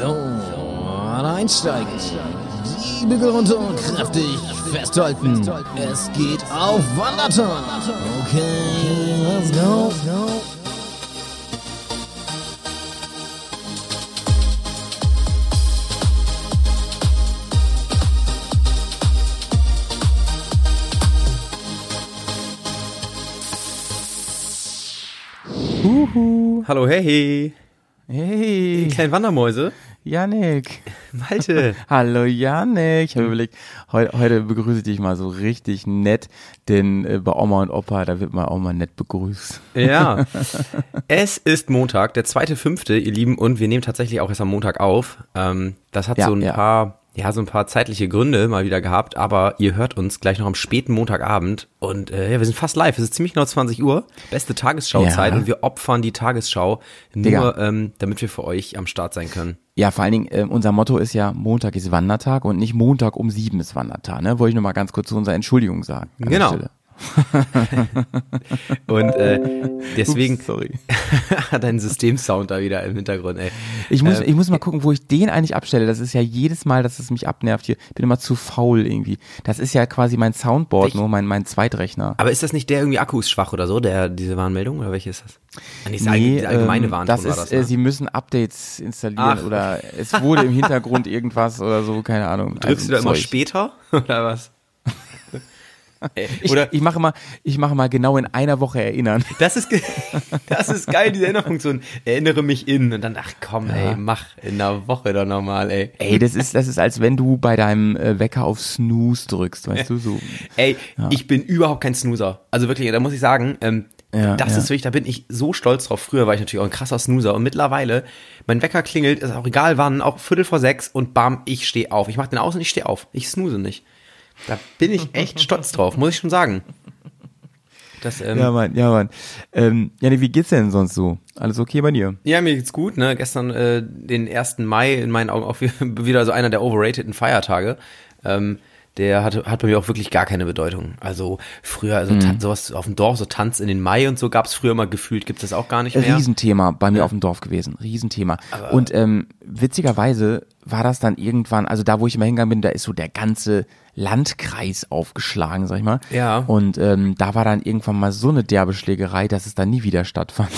So, einsteigen. Die Bügel runter und kräftig festhalten. Es geht auf Wanderton. Okay, let's go. Huhu. Hallo, hey. Hey. Kleine Wandermäuse. Janik. Malte. Hallo Janik. Ich habe überlegt, heute, heute begrüße ich dich mal so richtig nett, denn äh, bei Oma und Opa, da wird man auch mal nett begrüßt. Ja. es ist Montag, der zweite fünfte, ihr Lieben, und wir nehmen tatsächlich auch erst am Montag auf. Ähm, das hat Ja, so ein ja. paar, ja, so ein paar zeitliche Gründe mal wieder gehabt, aber ihr hört uns gleich noch am späten Montagabend und äh, ja, wir sind fast live. Es ist ziemlich genau 20 Uhr, beste Tagesschauzeit Ja. und wir opfern die Tagesschau nur, ähm, damit wir für euch am Start sein können. Ja, vor allen Dingen, äh, unser Motto ist ja, Montag ist Wandertag und nicht Montag um sieben ist Wandertag. Ne? Wollte ich nur mal ganz kurz zu unserer Entschuldigung sagen. Genau. Stelle. Und äh, deswegen Ups, sorry. hat ein Systemsound da wieder im Hintergrund, ey. Ich muss, Ähm, ich muss mal gucken, wo ich den eigentlich abstelle. Das ist ja jedes Mal, dass es mich abnervt hier. Ich bin immer zu faul irgendwie. Das ist ja quasi mein Soundboard, nur mein, mein Zweitrechner. Aber ist das nicht der irgendwie Akku ist schwach oder so, der diese Warnmeldung oder welche ist das? Ah, nee, ist allgemeine, allgemeine ähm, Warnton das ist, das, äh, ne? sie müssen Updates installieren Ach. oder es wurde im Hintergrund irgendwas oder so, keine Ahnung. Drückst du da Also immer Zeug. später oder was? Ich, oder ich mache mal, ich mache mal genau in einer Woche erinnern. das ist das ist geil diese Erinnerungsfunktion. Erinnere mich in und dann ach komm, ey, mach in einer Woche doch nochmal, ey. Ey, das ist, das ist, als wenn du bei deinem äh, Wecker auf Snooze drückst, weißt du, so. Ey, ich bin überhaupt kein Snoozer. Also wirklich, da muss ich sagen, ähm, Ja, das ja. ist wirklich, da bin ich so stolz drauf. Früher war ich natürlich auch ein krasser Snoozer und mittlerweile, mein Wecker klingelt, ist auch egal wann, auch Viertel vor sechs und bam, ich stehe auf. Ich mach den aus und ich stehe auf. Ich snooze nicht. Da bin ich echt stolz drauf, muss ich schon sagen. Das, ähm, Ja, Mann, ja, Mann. Ähm, Janik, wie geht's denn sonst so? Alles okay bei dir? Ja, mir geht's gut, ne? Gestern äh, den 1. Mai in meinen Augen auch wieder so einer der overrateden Feiertage. Ähm, der hatte, hat bei mir auch wirklich gar keine Bedeutung. Also früher, also Mhm. sowas auf dem Dorf, so Tanz in den Mai und so gab's früher mal gefühlt, gibt's das auch gar nicht mehr. Riesenthema bei mir auf dem Dorf gewesen. Riesenthema. Und ähm, witzigerweise war das dann irgendwann, also da, wo ich immer hingegangen bin, da ist so der ganze Landkreis aufgeschlagen, sag ich mal. Ja. Und ähm, da war dann irgendwann mal so eine derbe Schlägerei, dass es dann nie wieder stattfand.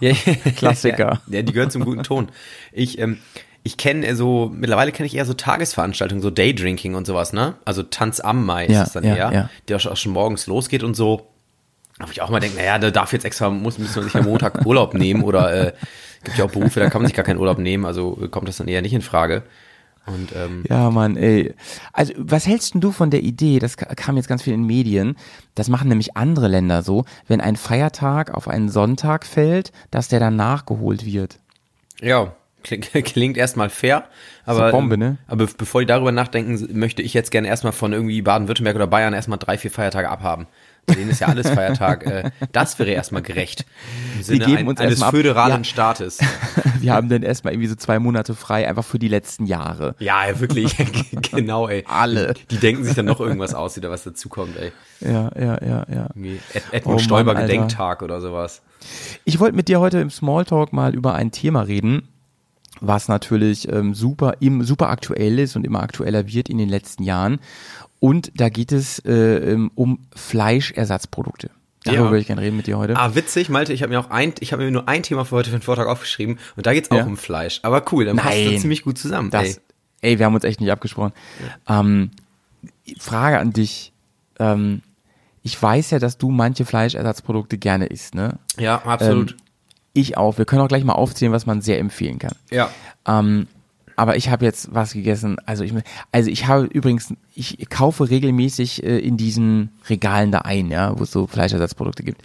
Ja, Klassiker. Ja, die gehört zum guten Ton. Ich, ähm, ich kenne so, mittlerweile kenne ich eher so Tagesveranstaltungen, so Daydrinking und sowas, ne? Also Tanz am Mai Ja, ist es dann ja, eher, ja. der auch schon- morgens losgeht und so. Wo ich auch mal denke, naja, da darf jetzt extra, muss, muss man sich am Montag Urlaub nehmen oder äh, gibt ja auch Berufe, da kann man sich gar keinen Urlaub nehmen, also äh, kommt das dann eher nicht in Frage. Und ähm, Ja, Mann, ey. Also, was hältst denn du von der Idee, das ka- kam jetzt ganz viel in Medien, das machen nämlich andere Länder so, wenn ein Feiertag auf einen Sonntag fällt, dass der dann nachgeholt wird. ja, klingt, klingt erstmal fair, aber, Bombe, ne? aber bevor die darüber nachdenken, möchte ich jetzt gerne erstmal von irgendwie Baden-Württemberg oder Bayern erstmal drei, vier Feiertage abhaben. Denen ist ja alles Feiertag. Äh, das wäre erstmal gerecht. Im Sinne geben ein, uns eines erstmal ab. föderalen Ja. Staates. Wir haben dann erstmal irgendwie so zwei Monate frei, einfach für die letzten Jahre. Ja, wirklich. genau, ey. Alle. Die, denken sich dann noch irgendwas aus, wieder was dazukommt, ey. Ja, ja, ja, ja. Ed Edmund Oh Stoiber. Gedenktag oder sowas. Ich wollte mit dir heute im Smalltalk mal über ein Thema reden, was natürlich ähm, super, im, super aktuell ist und immer aktueller wird in den letzten Jahren. Und da geht es äh, ähm, um Fleischersatzprodukte. Darüber Ja. würde ich gerne reden mit dir heute. Ah, witzig, Malte, ich habe mir auch ein, ich habe mir nur ein Thema für heute für den Vortrag aufgeschrieben und da geht's auch Ja. um Fleisch. Aber cool, dann passt das ziemlich gut zusammen. Das, ey. ey. wir haben uns echt nicht abgesprochen. Ähm, Frage an dich. Ähm, ich weiß ja, dass du manche Fleischersatzprodukte gerne isst, ne? Ja, absolut. Ähm, ich auch. Wir können auch gleich mal aufzählen, was man sehr empfehlen kann. ja. Ähm, aber ich habe jetzt was gegessen. Also ich, also ich habe übrigens, ich kaufe regelmäßig äh, in diesen Regalen da ein, ja, wo es so Fleischersatzprodukte gibt.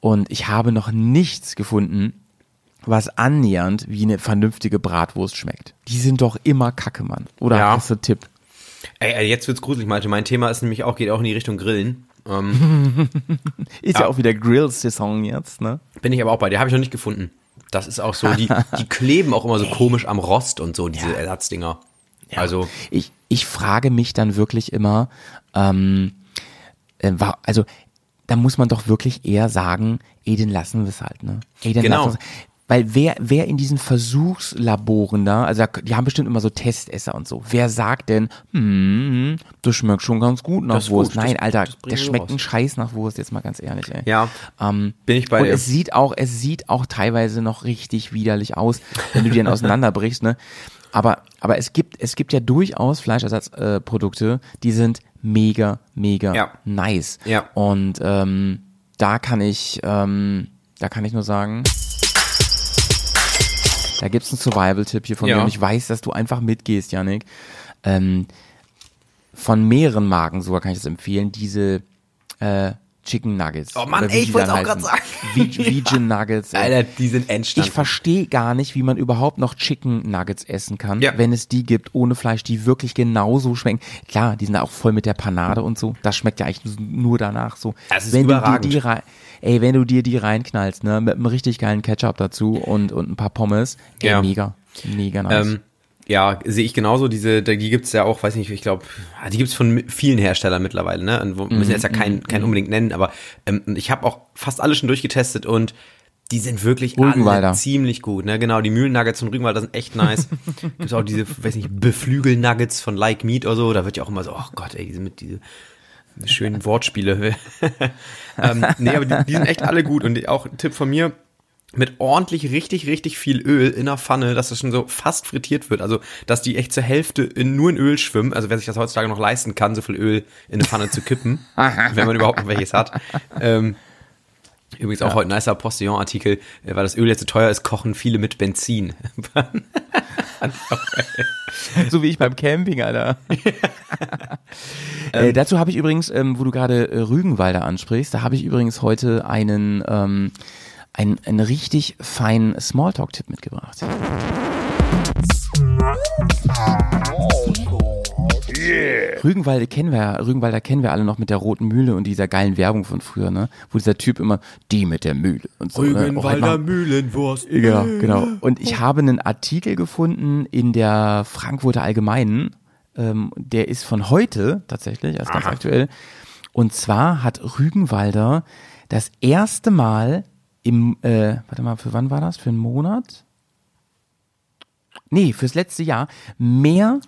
Und ich habe noch nichts gefunden, was annähernd wie eine vernünftige Bratwurst schmeckt. Die sind doch immer Kacke, Mann. Oder Ja. hast du Tipp? Ey, ey, jetzt wird's gruselig, Malte. Mein Thema ist nämlich auch, geht auch in die Richtung Grillen. Ähm, Ist ja, Ja. auch wieder Grill-Saison jetzt, ne? bin ich aber auch bei dir, habe ich noch nicht gefunden. Das ist auch so, die, die kleben auch immer so komisch am Rost und so, diese Ersatzdinger. Also, Ich, ich frage mich dann wirklich immer, ähm, äh, also da muss man doch wirklich eher sagen, ey, den lassen wir es halt, ne? Ey, den Genau. Weil wer, wer in diesen Versuchslaboren da, also die haben bestimmt immer so Testesser und so. Wer sagt denn, hm, das schmeckt schon ganz gut nach Das Wurst? gut, das- Nein, Alter, das bringen der wir schmeckt raus. ein Scheiß nach Wurst, jetzt mal ganz ehrlich, ey. Ja, Ähm, bin ich bei und dir. es sieht auch, es sieht auch teilweise noch richtig widerlich aus, wenn du die dann auseinanderbrichst, ne? Aber, aber es gibt, es gibt ja durchaus Fleischersatzprodukte, äh, die sind mega, mega Ja. nice. Ja. Und ähm, da kann ich, ähm, da kann ich nur sagen, da gibt's einen Survival-Tipp hier von Ja. mir und ich weiß, dass du einfach mitgehst, Yannick. Ähm, von mehreren Marken sogar kann ich das empfehlen, diese äh, Chicken Nuggets. Oh Mann, ey, ich die dann auch heißen. sagen. Ve- Vegan Nuggets. Alter, die sind Endstand. Ich verstehe gar nicht, wie man überhaupt noch Chicken Nuggets essen kann, Ja. wenn es die gibt ohne Fleisch, die wirklich genauso schmecken. Klar, die sind auch voll mit der Panade und so. Das schmeckt ja eigentlich nur danach so. Das ist wenn überragend. Du die rein, ey, wenn du dir die reinknallst, ne, mit einem richtig geilen Ketchup dazu und, und ein paar Pommes, ey, Ja. mega. Mega nice. Ähm, ja, sehe ich genauso. Diese, die gibt's ja auch, weiß nicht, ich glaube, die gibt's von mi- vielen Herstellern mittlerweile. Ne? Und wir müssen jetzt ja keinen kein unbedingt nennen, aber ähm, ich habe auch fast alle schon durchgetestet und die sind wirklich alle ziemlich gut. Ne? Genau, die Mühlen-Nuggets von Rügenwalder sind echt nice. Gibt's auch diese, weiß nicht, Beflügel-Nuggets von Like Meat oder so. Da wird ja auch immer so, oh Gott, ey, diese mit diese schönen Wortspiele. ähm, nee, aber die, die sind echt alle gut. Und auch ein Tipp von mir, mit ordentlich, richtig, richtig viel Öl in der Pfanne, dass das schon so fast frittiert wird. Also, dass die echt zur Hälfte in, nur in Öl schwimmen. Also, wer sich das heutzutage noch leisten kann, so viel Öl in eine Pfanne zu kippen, wenn man überhaupt noch welches hat. Ähm, übrigens auch heute ein nicer Postillon-Artikel, äh, weil das Öl jetzt so teuer ist, kochen viele mit Benzin. so wie ich beim Camping, Alter. äh, dazu habe ich übrigens, ähm, wo du gerade äh, Rügenwalder ansprichst, da habe ich übrigens heute einen, ähm, einen, einen richtig feinen Smalltalk-Tipp mitgebracht. Rügenwalde kennen wir, ja- Rügenwalder kennen wir alle noch mit der roten Mühle und dieser geilen Werbung von früher, ne? Wo dieser Typ immer, die mit der Mühle und so. ne? Auch halt mal- Mühlenwurst. ja, genau. Und ich habe einen Artikel gefunden in der Frankfurter Allgemeinen, ähm, der ist von heute tatsächlich, also ganz aktuell. Und zwar hat Rügenwalder das erste Mal im, äh, warte mal, für wann war das? Für einen Monat? Nee, fürs letzte Jahr mehr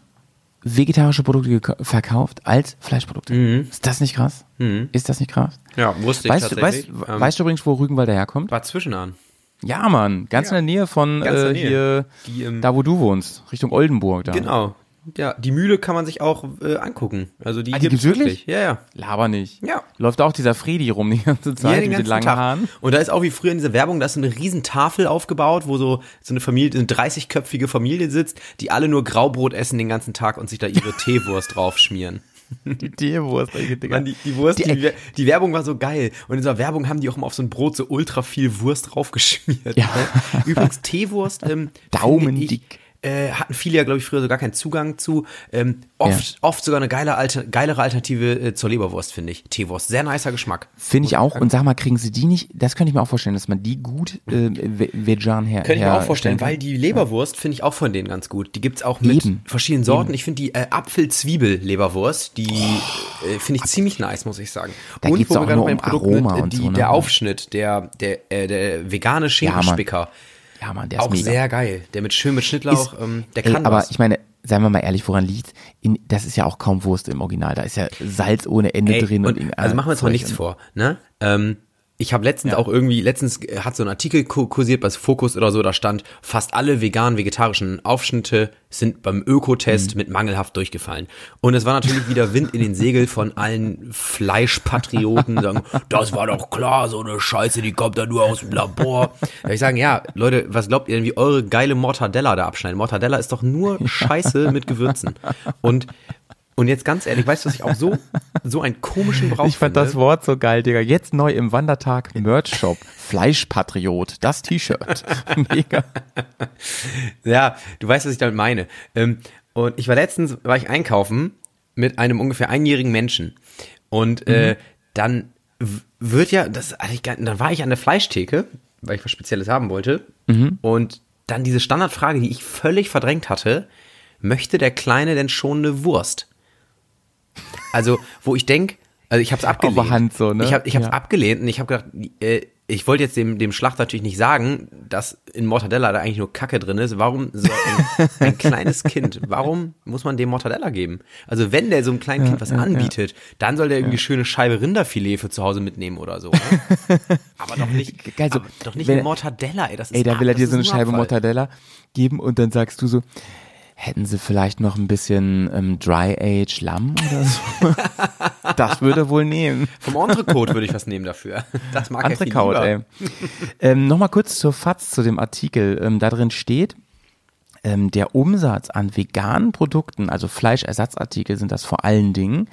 vegetarische Produkte verkauft als Fleischprodukte. Ist das nicht krass? Ist das nicht krass? Ja, wusste ich Weißt, du- weißt, tatsächlich. Ähm, weißt du übrigens, wo Rügenwalder herkommt? war zwischenan. Ja, Mann, ganz Ja. in der Nähe von äh, hier, Die, ähm, da wo du wohnst, Richtung Oldenburg da. Genau. Ja, die Mühle kann man sich auch äh, angucken. Also die, Ah, die gibt's wirklich? Ja, ja. Laber nicht. Ja. Läuft auch dieser Fredi rum die ganze Zeit Ja, den mit den langen Tag. Haaren. Und da ist auch wie früher in dieser Werbung, da ist so eine riesen Tafel aufgebaut, wo so, so eine Familie, eine 30-köpfige Familie sitzt, die alle nur Graubrot essen den ganzen Tag und sich da ihre Teewurst draufschmieren. Die Tierwurst, Digga. Mann, die, die Wurst, die, Die- die, die Werbung war so geil. Und in dieser Werbung haben die auch immer auf so ein Brot so ultra viel Wurst draufgeschmiert. Ja. Ne? Übrigens, Teewurst, ähm, Daumendick. Äh, hatten viele ja, glaube ich, früher so gar keinen Zugang zu. Ähm, oft, oft sogar eine geile, Alter, geilere Alternative äh, zur Leberwurst, finde ich. Teewurst, sehr nicer Geschmack. Finde ich auch. Und sag mal, kriegen sie die nicht, das könnte ich mir auch vorstellen, dass man die gut äh, ve- vegan her Könnte ich mir auch vorstellen, weil die Leberwurst finde ich auch von denen ganz gut. Die gibt's auch mit Eben. verschiedenen Sorten. Ich finde die äh, Apfel-Zwiebel-Leberwurst, die äh, finde ich ziemlich nice, muss ich sagen. Da geht's auch gerade nur bei den um Aroma äh, und die, so, ne? der Aufschnitt, der, der, äh, der vegane Schinkenspicker, Ja, Mann, der ist auch mega. sehr geil. Der mit schön mit Schnittlauch, Ist- ähm, der Ey, kann aber was. ich meine, seien wir mal ehrlich, woran liegt? In, das ist ja auch kaum Wurst im Original. Da ist ja Salz ohne Ende Ey, drin. und, Und, also machen wir uns mal nichts vor, ne? Ähm, ich habe letztens Ja. auch irgendwie, letztens äh, hat so ein Artikel ku- kursiert bei Fokus oder so, da stand, fast alle vegan vegetarischen Aufschnitte sind beim Ökotest Mhm. mit mangelhaft durchgefallen. Und es war natürlich wieder Wind in den Segel von allen Fleischpatrioten, sagen, das war doch klar, so eine Scheiße, die kommt da nur aus dem Labor. Da ich sagen, ja, Leute, was glaubt ihr denn, wie eure geile Mortadella da abschneiden? Mortadella ist doch nur Scheiße mit Gewürzen. Und und jetzt ganz ehrlich, weißt du, was ich auch so, so einen komischen Brauch Ich fand finde? das Wort so geil, Digga. Jetzt neu im Wandertag Merch-Shop. Fleischpatriot, das T-Shirt. Mega. Ja, du weißt, was ich damit meine. Ähm, und ich war letztens, war ich einkaufen mit einem ungefähr einjährigen Menschen. Und äh, dann w- wird ja, das hatte ich gar, dann war ich an der Fleischtheke, weil ich was Spezielles haben wollte. Und dann diese Standardfrage, die ich völlig verdrängt hatte, möchte der Kleine denn schon eine Wurst? Also, wo ich denk, also ich habe es abgelehnt. Hand so, ne? Ich habe ich hab's Ja. abgelehnt und ich habe gedacht, äh, ich wollte jetzt dem, dem Schlachter natürlich nicht sagen, dass in Mortadella da eigentlich nur Kacke drin ist. Warum so ein, ein kleines Kind, warum muss man dem Mortadella geben? Also wenn der so einem kleinen Kind was ja, anbietet, dann soll der irgendwie schöne Scheibe Rinderfilet für zu Hause mitnehmen oder so. Ne? aber doch nicht, Geil, so, aber doch nicht wenn- Mortadella, ey. Das ist Ey, da will er dir so eine Scheibe. Mortadella geben und dann sagst du so, hätten sie vielleicht noch ein bisschen ähm, Dry Age Lamm oder so? das würde er wohl nehmen. Vom Entrecote würde ich was nehmen dafür. Das mag er viel Entrecote, lieber. ey. ähm, Nochmal kurz zur FAZ, zu dem Artikel. Ähm, da drin steht, ähm, der Umsatz an veganen Produkten, also Fleischersatzartikel sind das vor allen Dingen,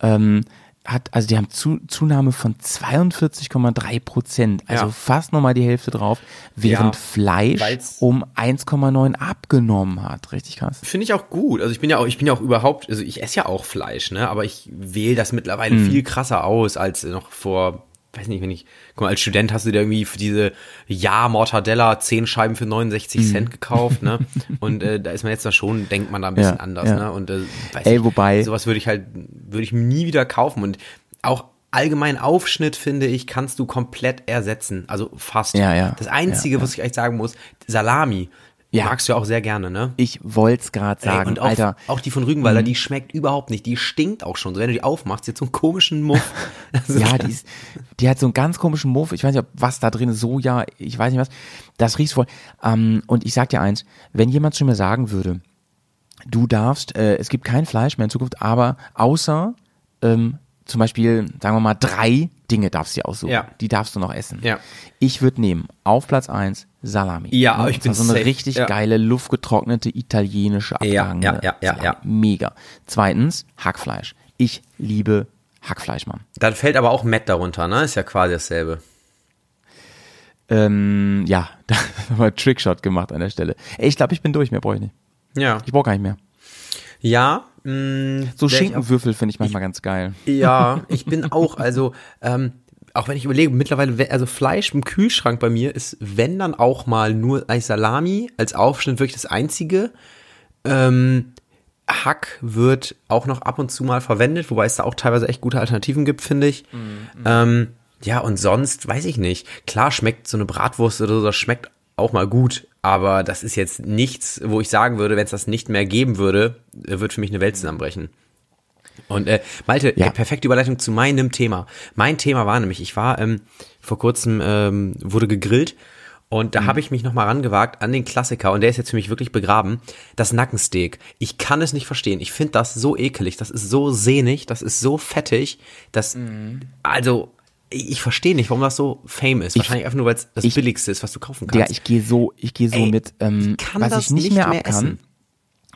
ähm, hat, also die haben zu, Zunahme von 42,3 Prozent, also Ja. fast nochmal die Hälfte drauf, während Ja, Fleisch um 1,9 abgenommen hat. Richtig krass. Finde ich auch gut. Also ich bin ja auch, ich bin ja auch überhaupt, also ich esse ja auch Fleisch, ne? Aber ich wähle das mittlerweile Hm. viel krasser aus als noch vor, weiß nicht, wenn ich, guck mal, als Student hast du dir irgendwie für diese Ja Mortadella zehn Scheiben für 69 Hm. Cent gekauft, ne? Und äh, da ist man jetzt da schon, denkt man da ein bisschen Ja, anders, ja. ne? Und äh, weiß Ey, nicht, wobei- sowas würde ich halt, würde ich nie wieder kaufen. Und auch allgemein Aufschnitt, finde ich, kannst du komplett ersetzen. Also fast. Ja, ja. Das Einzige, Ja, was ich echt sagen muss, Salami. Ja. Magst du ja auch sehr gerne, ne? Ich wollte es gerade Ey, sagen, und auch, Alter. auch die von Rügenwalder, die schmeckt überhaupt nicht. Die stinkt auch schon. So, wenn du die aufmachst, jetzt so einen komischen Muff. Ja, die, ist, die hat so einen ganz komischen Muff. Ich weiß nicht, ob was da drin ist, Soja, ich weiß nicht was. Das riecht voll. Ähm, und ich sag dir eins, wenn jemand zu mir sagen würde, du darfst, äh, es gibt kein Fleisch mehr in Zukunft, aber außer ähm, zum Beispiel, sagen wir mal, drei Dinge darfst du dir aussuchen. Ja. Die darfst du noch essen. Ja. Ich würde nehmen, auf Platz eins Salami. Ja, Ne? ich bin so eine safe. richtig Ja. geile, luftgetrocknete italienische Ja, abgehangene ja, ja, ja, Salami. ja. Mega. Zweitens, Hackfleisch. Ich liebe Hackfleisch, Mann. Dann fällt aber auch Matt darunter, ne? Ist ja quasi dasselbe. Ähm, ja, da haben wir Trickshot gemacht an der Stelle. Ey, ich glaube, ich bin durch, mehr brauche ich nicht. Ja. Ich brauche gar nicht mehr. Ja, mh, So ich Schinkenwürfel finde ich manchmal ganz geil. Ja, ich bin auch, also, ähm, auch wenn ich überlege, mittlerweile, we- also Fleisch im Kühlschrank bei mir ist, wenn dann auch mal nur als Salami, als Aufschnitt wirklich das einzige. Ähm, Hack wird auch noch ab und zu mal verwendet, wobei es da auch teilweise echt gute Alternativen gibt, finde ich. Ähm, ja, und sonst weiß ich nicht. Klar schmeckt so eine Bratwurst oder so, das schmeckt auch mal gut, aber das ist jetzt nichts, wo ich sagen würde, wenn es das nicht mehr geben würde, wird für mich eine Welt zusammenbrechen. Und äh, Malte, Ja. äh, perfekte Überleitung zu meinem Thema. Mein Thema war nämlich, ich war ähm, vor kurzem ähm, wurde gegrillt und da habe ich mich noch mal rangewagt an den Klassiker und der ist jetzt für mich wirklich begraben. Das Nackensteak. Ich kann es nicht verstehen. Ich finde das so ekelig. Das ist so sehnig. Das ist so fettig. Das also ich, ich verstehe nicht, warum das so fame ist. Wahrscheinlich einfach nur, weil es das ich- billigste ist, was du kaufen kannst. ich gehe so, ich gehe so Ey, mit, ähm, ich kann was das ich nicht, nicht mehr mehr ab kann. essen.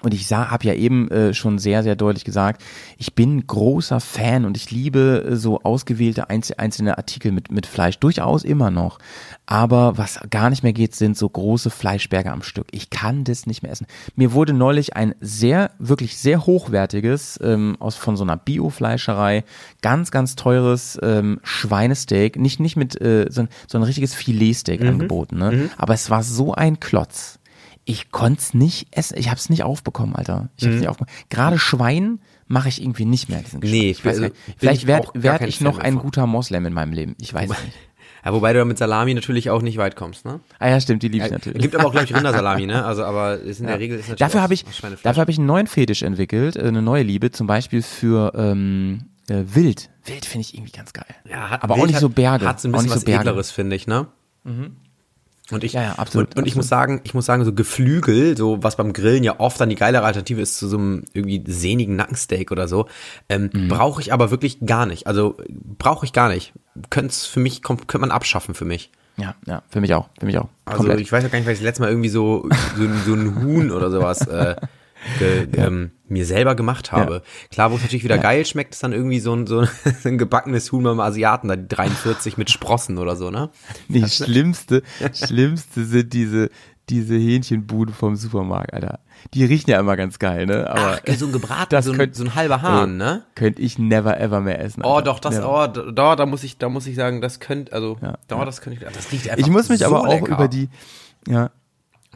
Und ich habe ja eben äh, schon sehr, sehr deutlich gesagt, ich bin großer Fan und ich liebe äh, so ausgewählte einz einzelne Artikel mit, mit Fleisch, durchaus immer noch. Aber was gar nicht mehr geht, sind so große Fleischberge am Stück. Ich kann das nicht mehr essen. Mir wurde neulich ein sehr, wirklich sehr hochwertiges, ähm, aus von so einer Biofleischerei, ganz, ganz teures ähm, Schweinesteak, nicht, nicht mit, äh, so, ein, so ein richtiges Filetsteak angeboten, ne? Aber es war so ein Klotz ich konnte es nicht essen. Ich habe es nicht aufbekommen, Alter. Ich habe es nicht aufbekommen. Gerade Schwein mache ich irgendwie nicht mehr diesen Geschmack. Mhm. Nee, ich weiß also nicht. Vielleicht ich werd, auch ich noch ein guter Moslem in meinem Leben. Ich weiß nicht. Ja, wobei du mit Salami natürlich auch nicht weit kommst, ne? Ah ja, stimmt, die liebe ich natürlich. Gibt aber auch, glaube ich, Rindersalami, ne? Also, aber ist in der Regel ist natürlich Dafür auch habe ich, dafür habe ich einen neuen Fetisch entwickelt, äh, eine neue Liebe, zum Beispiel für ähm, äh, Wild. Wild finde ich irgendwie ganz geil. Ja, hat, aber auch Wild nicht hat- so Berge. Hat so ein auch bisschen was so Berge. Edleres, finde ich, ne? Und ich, Ja, ja, absolut, Und, und ich absolut. muss sagen, ich muss sagen, so Geflügel, so was beim Grillen ja oft dann die geilere Alternative ist zu so einem irgendwie sehnigen Nackensteak oder so, ähm, Mhm. brauche ich aber wirklich gar nicht. Also brauche ich gar nicht. Könnte für mich, könnte man abschaffen für mich. Ja, ja, für mich auch, für mich auch. Also Komplett. ich weiß ja gar nicht, weil ich das letzte Mal irgendwie so, so, so ein Huhn oder sowas äh, ge, ähm, mir selber gemacht habe. Klar, wo es natürlich wieder geil schmeckt, ist dann irgendwie so ein, so ein gebackenes Huhn beim Asiaten, da die 43 mit Sprossen oder so, ne? Nee, schlimmste, schlimmste sind diese, diese Hähnchenbuden vom Supermarkt, Alter. Die riechen ja immer ganz geil, ne? Aber Ach, so ein gebraten, das so so ein halber Hahn, ne? Könnte ich never ever mehr essen. Oh, Alter. doch, das, Never. oh, da, da, muss ich, da muss ich sagen, das könnte, also, Ja, da, das könnte ich, das riecht einfach Ich muss mich so aber auch lecker. über die, ja,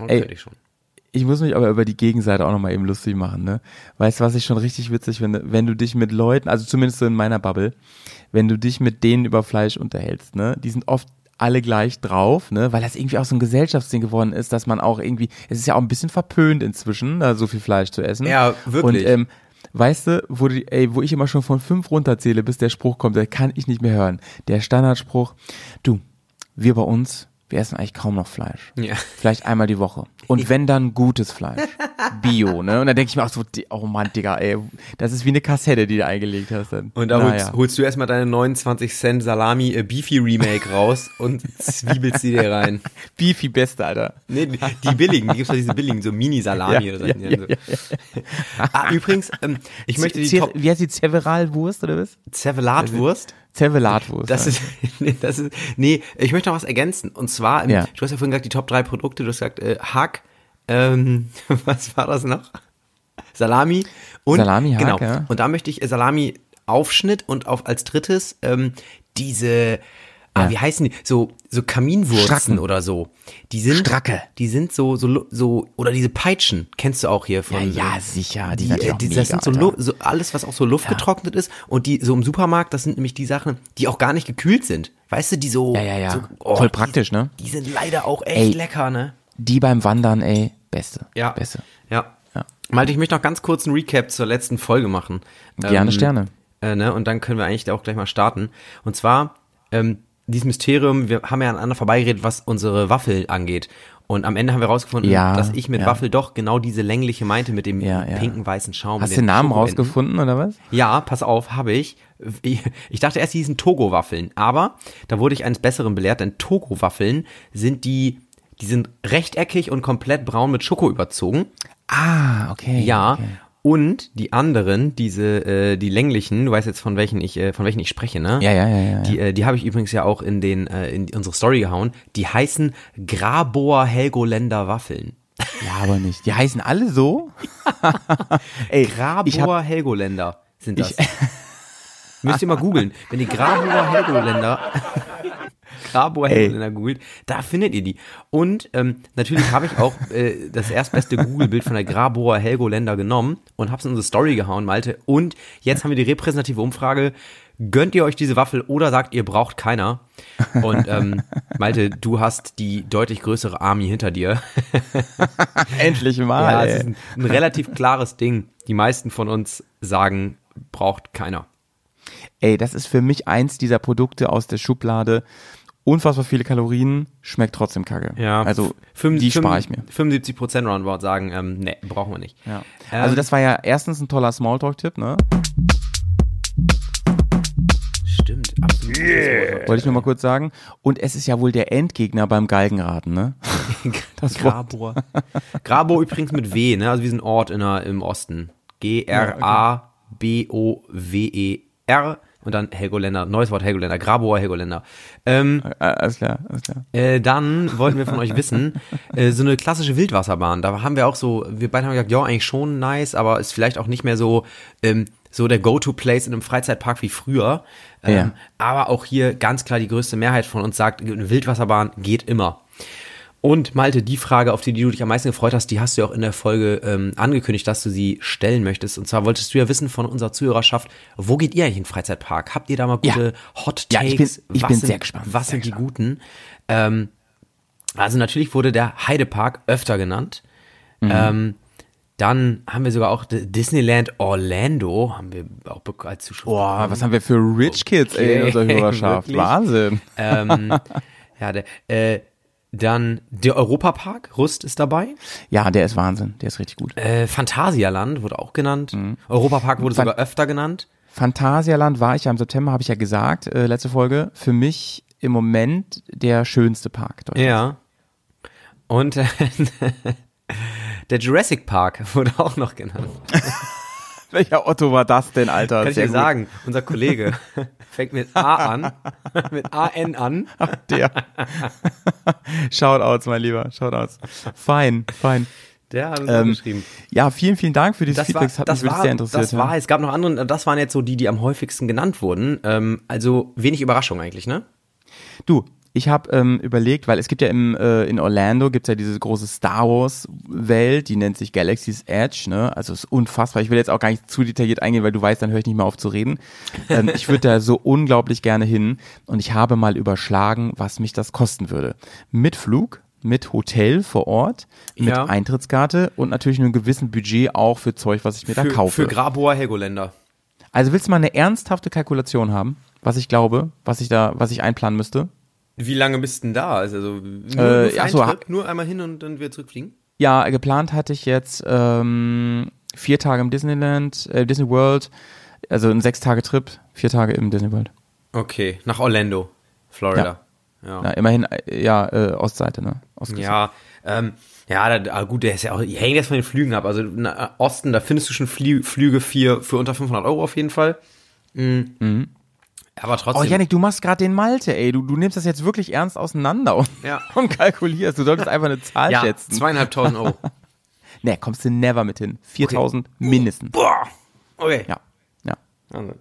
Oh, ey. ich schon. Ich muss mich aber über die Gegenseite auch nochmal eben lustig machen, ne? Weißt du, was ich schon richtig witzig finde? Wenn du dich mit Leuten, also zumindest so in meiner Bubble, wenn du dich mit denen über Fleisch unterhältst, ne? Die sind oft alle gleich drauf, ne, weil das irgendwie auch so ein Gesellschaftsding geworden ist, dass man auch irgendwie, es ist ja auch ein bisschen verpönt inzwischen, da so viel Fleisch zu essen. Ja, wirklich. Und ähm, weißt du, wo, die, ey, wo ich immer schon von fünf runterzähle, bis der Spruch kommt, der kann ich nicht mehr hören. Der Standardspruch, du, wir bei uns, wir essen eigentlich kaum noch Fleisch. Ja. Vielleicht einmal die Woche. Und wenn dann gutes Fleisch. Bio, ne? Und dann denke ich mir auch so, oh Mann, Digga, ey, das ist wie eine Kassette, die du eingelegt hast. Dann. Und da Naja. holst, holst du erstmal deine 29 Cent Salami äh, Beefy Remake raus und zwiebelst sie dir rein. Beefy Beste, Alter. Nee, die, die billigen, die gibt's doch diese billigen, so Mini-Salami Ja, oder so. ja, Ja, so. Ah, übrigens, ähm, ich möchte die Ce- Top Wie heißt die Zeveralwurst oder was? Zervelatwurst. Zervelatwurst. Das ist, nee, das ist, nee, ich möchte noch was ergänzen. Und zwar, Ja. du hast ja vorhin gesagt, die Top 3 Produkte, du hast gesagt, äh, Hack, ähm, was war das noch? Salami und, Salami, Hack, genau. ja. Und da möchte ich äh, Salami Aufschnitt und auf, als drittes, ähm, diese, ah, Ja. wie heißen die? So, so Kaminwurzen Stracken. oder so. Die sind, Stracke. die sind so, so, so, oder diese Peitschen, kennst du auch hier von, Ja, ja, sicher. Die, die, äh, die, mega, das sind so, lu- so alles, was auch so luftgetrocknet ist und die so im Supermarkt, das sind nämlich die Sachen, die auch gar nicht gekühlt sind. Weißt du, die so, Ja, ja, ja. so oh, Voll praktisch, die, ne? Die sind leider auch echt Ey. lecker, ne? Die beim Wandern, ey, beste. Ja. Beste. Ja. Ja. Malte, ich möchte noch ganz kurz einen Recap zur letzten Folge machen. Gerne Sterne. Äh, ne? Und dann können wir eigentlich auch gleich mal starten. Und zwar, ähm, dieses Mysterium, wir haben ja aneinander vorbeigeredet, was unsere Waffel angeht. Und am Ende haben wir rausgefunden, Ja, dass ich mit ja. Waffel doch genau diese längliche meinte mit dem Ja, pinken weißen Schaum. Hast du den Namen Schokoenden. rausgefunden oder was? Ja, pass auf, habe ich. Ich ich dachte erst, die hießen Togo-Waffeln, aber da wurde ich eines Besseren belehrt, denn Togo-Waffeln sind die, die sind rechteckig und komplett braun mit Schoko überzogen. Ah, okay. Ja. Okay. Und die anderen, diese, äh, die länglichen, du weißt jetzt von welchen ich, äh, von welchen ich spreche, ne? Ja, ja, ja, ja. Die, äh, die habe ich übrigens ja auch in den, äh, in unsere Story gehauen. Die heißen Graboer Helgoländer Waffeln. ja, aber nicht. Die heißen alle so? ey, ich hab, Graboer Helgoländer sind das. Müsst ihr mal googeln. Wenn ihr Graboer Helgoländer, Helgoländer googelt, da findet ihr die. Und ähm, natürlich habe ich auch äh, das erstbeste Google-Bild von der Graboer Helgoländer genommen und habe es in unsere Story gehauen, Malte. Und jetzt haben wir die repräsentative Umfrage. Gönnt ihr euch diese Waffel oder sagt ihr braucht keiner? Und ähm, Malte, du hast die deutlich größere Army hinter dir. endlich Ja, mal. es ist ein, ein relativ klares Ding. Die meisten von uns sagen, braucht keiner. ey, das ist für mich eins dieser Produkte aus der Schublade. Unfassbar viele Kalorien, schmeckt trotzdem kacke. Also, fünf- die fünf- spare ich mir. 75 Prozent Roundabout sagen, ähm, nee, brauchen wir nicht. Ja. Ähm, Also das war ja erstens ein toller Smalltalk-Tipp, ne? Stimmt, absolut. Wollte ich nur mal kurz sagen. Und es ist ja wohl der Endgegner beim Galgenraten, ne? Das. Grabor. Grabor übrigens mit W, ne? Also wie so ein Ort in der, im Osten. G-R-A-B-O-W-E-R und dann Helgoländer. Neues Wort Helgoländer. Graboer Helgoländer. Ähm, Äh, alles klar, alles klar. Äh, dann wollten wir von euch wissen, äh, so eine klassische Wildwasserbahn. Da haben wir auch so, wir beide haben gesagt, ja, eigentlich schon nice, aber ist vielleicht auch nicht mehr so, ähm, so der Go-To-Place in einem Freizeitpark wie früher. Ähm, Ja. Aber auch hier ganz klar die größte Mehrheit von uns sagt, eine Wildwasserbahn geht immer. Und Malte, die Frage, auf die du dich am meisten gefreut hast, die hast du ja auch in der Folge ähm, angekündigt, dass du sie stellen möchtest. Und zwar wolltest du ja wissen von unserer Zuhörerschaft, wo geht ihr eigentlich in den Freizeitpark? Habt ihr da mal gute Hot Ja, Takes? ich bin- ich was bin sind, sehr gespannt, Was sehr sind die guten? Ähm, also natürlich wurde der Heidepark öfter genannt. Mhm. Ähm, dann haben wir sogar auch Disneyland Orlando, haben wir auch als Zuschauer. Boah, was haben wir für Rich Kids ey, in Okay, unserer Hörerschaft? wirklich? Wahnsinn. ähm, ja, der, äh, dann der Europapark, Rust ist dabei. Ja, der ist Wahnsinn. Der ist richtig gut. Äh, Phantasialand wurde auch genannt. Europapark wurde Mhm. Fan- sogar öfter genannt. Phantasialand war ich ja im September, habe ich ja gesagt, äh, letzte Folge. Für mich im Moment der schönste Park. Deutschlands. Ja. Und äh, der Jurassic Park wurde auch noch genannt. Welcher Otto war das denn, Alter? Kann ich dir gut. sagen, unser Kollege fängt mit A an, mit A-N an. Der. Shoutouts, mein Lieber. Shoutouts. Fein, fein. Der hat uns Ähm, geschrieben. Ja, vielen, vielen Dank für dieses Das Feedback. Das hat das, mich war, sehr interessiert. das ja. war, es gab noch andere, das waren jetzt so die, die am häufigsten genannt wurden. Ähm, also wenig Überraschung eigentlich, ne? Du, Ich habe ähm, überlegt, weil es gibt ja im, äh, in Orlando gibt's ja diese große Star Wars Welt, die nennt sich Galaxy's Edge, ne? Also es ist unfassbar. Ich will jetzt auch gar nicht zu detailliert eingehen, weil du weißt, dann höre ich nicht mehr auf zu reden. Ähm, ich würde da so unglaublich gerne hin und ich habe mal überschlagen, was mich das kosten würde. Mit Flug, mit Hotel vor Ort, mit Ja. Eintrittskarte und natürlich einem gewissen Budget auch für Zeug, was ich mir da Für, kaufe. für Graboer Helgoländer. also willst du mal eine ernsthafte Kalkulation haben, was ich glaube, was ich da, was ich einplanen müsste? Wie lange bist du denn da? Also nur, Äh, nur, für ach einen so, Trip? nur einmal hin und dann wieder zurückfliegen? Ja, geplant hatte ich jetzt ähm, vier Tage im Disneyland, äh, Disney World, also ein sechs Tage Trip, vier Tage im Disney World. Okay, nach Orlando, Florida. Ja. Na, immerhin, äh, ja, äh, Ostseite, ne? Ostküste. Ja, ähm, ja, da, gut, der ist ja auch, hängen jetzt von den Flügen ab. Also na, Osten, da findest du schon Flie Flüge für, für unter 500 Euro auf jeden Fall. Mhm. Aber trotzdem. Oh, Janik, du machst gerade den Malte, ey. Du, du nimmst das jetzt wirklich ernst auseinander und, Ja. und kalkulierst. Du solltest einfach eine Zahl ja, schätzen. zweieinhalbtausend Euro. Ne, kommst du never mit hin. 4000 mindestens. Boah, okay. Ja, ja. Also,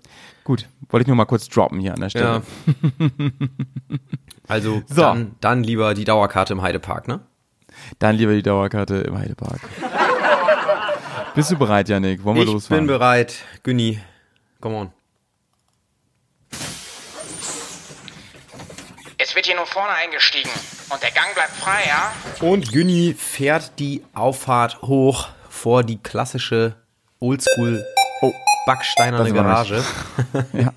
Gut, wollte ich nur mal kurz droppen hier an der Stelle. ja. Also So. dann, dann lieber die Dauerkarte im Heidepark, ne? Dann lieber die Dauerkarte im Heidepark. Bist du bereit, Janik? Wollen wir Ich losfahren? bin bereit. Günni, come on. Es wird hier nur vorne eingestiegen. Und der Gang bleibt frei, ja? Und Günni fährt die Auffahrt hoch vor die klassische Oldschool Oh, Backsteinerne Garage. ja.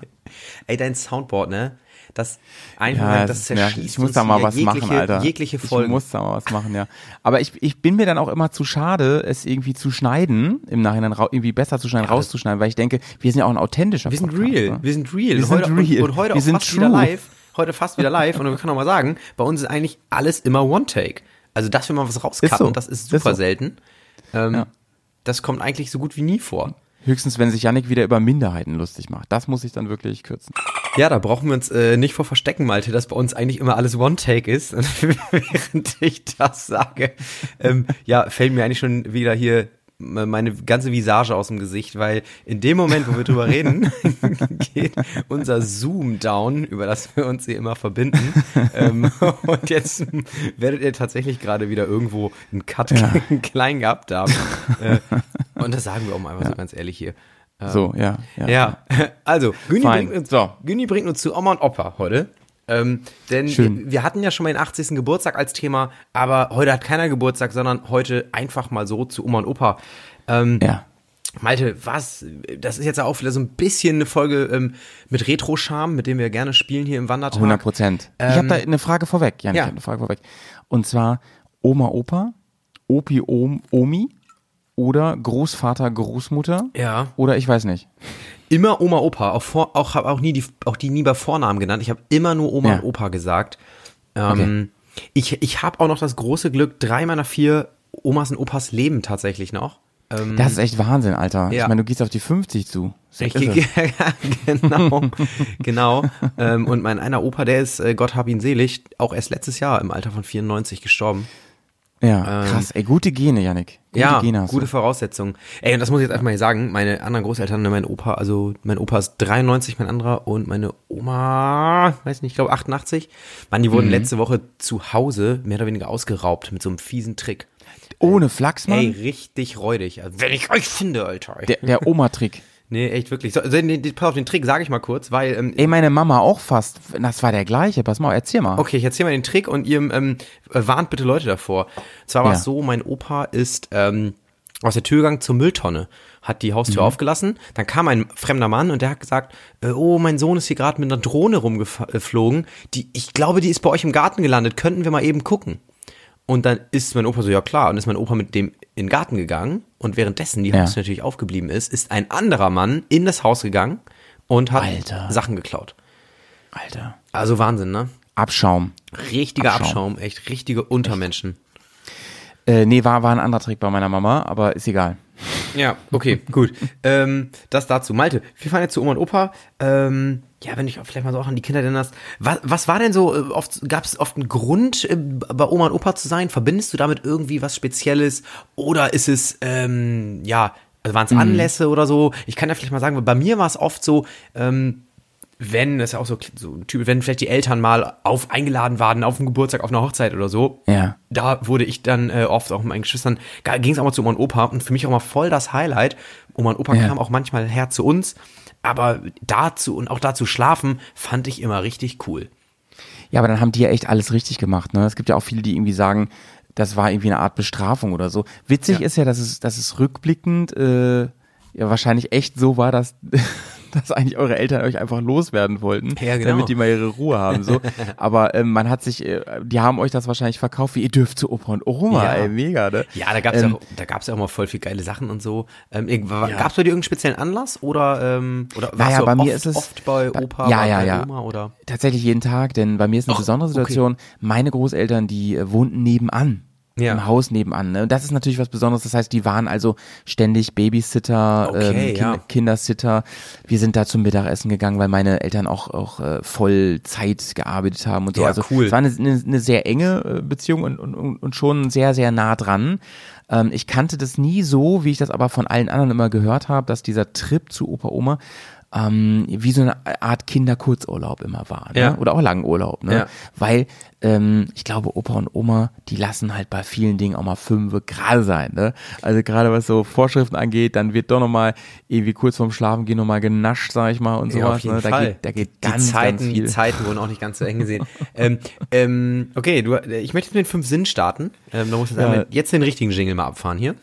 Ey, dein Soundboard, ne? Das einfach, Ja, das zerschießt ich muss uns da mal was jegliche, machen, Alter. Jegliche Folgen. Ich muss da mal was machen, ja. Aber ich, ich bin mir dann auch immer zu schade, es irgendwie zu schneiden, im Nachhinein irgendwie besser zu schneiden, rauszuschneiden, weil ich denke, wir sind ja auch ein authentischer wir sind Podcast, real, Ne? wir sind real. Wir sind heute, real. Und, und heute Wir auch sind fast wieder true. live. Heute fast wieder live. Und wir können auch mal sagen, bei uns ist eigentlich alles immer One-Take. Also, dass wir mal was rauscutten, Ist so. das ist Ist super so. selten. Ähm, Ja. Das kommt eigentlich so gut wie nie vor. Höchstens, wenn sich Yannick wieder über Minderheiten lustig macht. Das muss ich dann wirklich kürzen. Ja, da brauchen wir uns äh, nicht vor verstecken, Malte, dass bei uns eigentlich immer alles One-Take ist. Und während ich das sage, ähm, ja, fällt mir eigentlich schon wieder hier meine ganze Visage aus dem Gesicht, weil in dem Moment, wo wir drüber reden, geht unser Zoom down, über das wir uns hier immer verbinden. ähm, und jetzt werdet ihr tatsächlich gerade wieder irgendwo einen Cut klein gehabt haben. Äh, und das sagen wir auch mal einfach so ganz ehrlich hier. So, ja, ja. Ja, also, Günni Fein. bringt, uns, So. Bringt uns zu Oma und Opa heute. Ähm, denn Schön. wir, hatten ja schon mal den 80. Geburtstag als Thema, aber heute hat keiner Geburtstag, sondern heute einfach mal so zu Oma und Opa. Ähm, Ja. Malte, was? Das ist jetzt auch wieder so ein bisschen eine Folge ähm, mit Retro-Charme, mit dem wir gerne spielen hier im Wandertag. 100 Prozent. ich habe da eine Frage vorweg, Janik, ja. ich habe eine Frage vorweg. Und zwar Oma, Opa, Opi, Om, Omi oder Großvater, Großmutter Ja. oder ich weiß nicht. Immer Oma, Opa. Auch, vor, auch habe auch nie die, auch die nie bei Vornamen genannt. Ich habe immer nur Oma Ja. und Opa gesagt. Ähm, Ich, ich habe auch noch das große Glück, drei meiner vier Omas und Opas leben tatsächlich noch. Ähm, Das ist echt Wahnsinn, Alter. Ja. Ich meine, du gehst auf die 50 zu. So ich, es. genau, genau. Ähm, und mein einer Opa, der ist, äh, Gott hab ihn selig, auch erst letztes Jahr im Alter von 94 gestorben. Ja, krass. Ey, gute Gene, Janik. Gute ja, Gene hast gute du. Voraussetzungen. Ey, und das muss ich jetzt einfach mal sagen. Meine anderen Großeltern, mein Opa, also mein Opa ist 93, mein anderer und meine Oma, weiß nicht, ich glaube 88. Mann, die Mhm. wurden letzte Woche zu Hause mehr oder weniger ausgeraubt mit so einem fiesen Trick. Ohne Flachs, Mann. Ey, richtig räudig. Also, wenn ich euch finde, Alter. Der, der Oma-Trick. Nee, echt wirklich. So, so, nee, pass auf, den Trick sage ich mal kurz, weil ähm, Ey, meine Mama auch fast. Das war der gleiche. Pass mal, erzähl mal. Okay, ich erzähle mal den Trick und ihr ähm, warnt bitte Leute davor. Zwar war Ja. es so, mein Opa ist ähm, aus der Tür gegangen zur Mülltonne, hat die Haustür Mhm. aufgelassen, dann kam ein fremder Mann und der hat gesagt, äh, oh, mein Sohn ist hier gerade mit einer Drohne rumgeflogen, die, ich glaube, die ist bei euch im Garten gelandet, könnten wir mal eben gucken. Und dann ist mein Opa so, ja klar, und ist mein Opa mit dem in den Garten gegangen und währenddessen die Ja. Haustür natürlich aufgeblieben ist, ist ein anderer Mann in das Haus gegangen und hat Alter. Sachen geklaut. Alter. Also Wahnsinn, ne? Abschaum. Richtiger Abschaum. Abschaum, echt richtige Untermenschen. Äh, nee, war, war ein anderer Trick bei meiner Mama, aber ist egal. Ja, okay, gut. Ähm, das dazu. Malte, wir fahren jetzt zu Oma und Opa. Ähm, ja, wenn ich vielleicht mal so auch an die Kinder erinnerst. Was, was war denn so, äh, oft, gab es oft einen Grund, äh, bei Oma und Opa zu sein? Verbindest du damit irgendwie was Spezielles? Oder ist es, ähm, ja, also waren es Anlässe oder so? Ich kann ja vielleicht mal sagen, bei mir war es oft so, ähm, wenn, das ist ja auch so, so ein Typ, wenn vielleicht die Eltern mal auf eingeladen waren auf einen Geburtstag, auf einer Hochzeit oder so, Ja. da wurde ich dann äh, oft auch mit meinen Geschwistern, ging es auch mal zu Oma und Opa und für mich auch mal voll das Highlight. Oma und Opa Ja. kamen auch manchmal her zu uns, aber dazu und auch dazu schlafen fand ich immer richtig cool. Ja, aber dann haben die ja echt alles richtig gemacht. Ne? Es gibt ja auch viele, die irgendwie sagen, das war irgendwie eine Art Bestrafung oder so. Witzig Ja. ist ja, dass es, dass es rückblickend äh, ja wahrscheinlich echt so war, dass, dass eigentlich eure Eltern euch einfach loswerden wollten, Ja, genau. damit die mal ihre Ruhe haben. So. Aber ähm, man hat sich, äh, die haben euch das wahrscheinlich verkauft, wie ihr dürft zu Opa und Oma, Ja. ey, mega, ne? Ja, da gab's Ähm, ja auch, da gab's ja auch mal voll viel geile Sachen und so. Ähm, Ja. Gab's bei dir irgendeinen speziellen Anlass oder ähm, oder warst Naja, du bei oft, mir ist es- oft bei Opa, Ja, bei, ja. Oma oder? Tatsächlich jeden Tag, denn bei mir ist eine Ach, besondere okay. Situation. Meine Großeltern, die äh, wohnten nebenan. Ja. Im Haus nebenan. Ne? Und das ist natürlich was Besonderes. Das heißt, die waren also ständig Babysitter, Okay, ähm, Kin ja. Kindersitter. Wir sind da zum Mittagessen gegangen, weil meine Eltern auch, auch äh, Vollzeit gearbeitet haben und so. Ja, also cool. es war eine, eine, eine sehr enge äh, Beziehung und, und, und und schon sehr, sehr nah dran. Ähm, ich kannte das nie so, wie ich das aber von allen anderen immer gehört habe, dass dieser Trip zu Opa Oma ähm, wie so eine Art Kinderkurzurlaub immer war. Ne? Ja. Oder auch Langurlaub. Ne? Ja. Weil ähm, ich glaube, Opa und Oma, die lassen halt bei vielen Dingen auch mal fünf gerade sein. Ne? Also gerade was so Vorschriften angeht, dann wird doch nochmal irgendwie kurz vorm Schlafen gehen nochmal genascht, sag ich mal, und Ja, sowas. auf jeden ne? Da Fall. geht, da geht die ganz, Zeiten, ganz viel. Die Zeiten wurden auch nicht ganz so eng gesehen. ähm, ähm, okay, du, ich möchte jetzt mit den fünf Sinnen starten. Ähm, da muss ich Ja. jetzt den richtigen Jingle mal abfahren hier.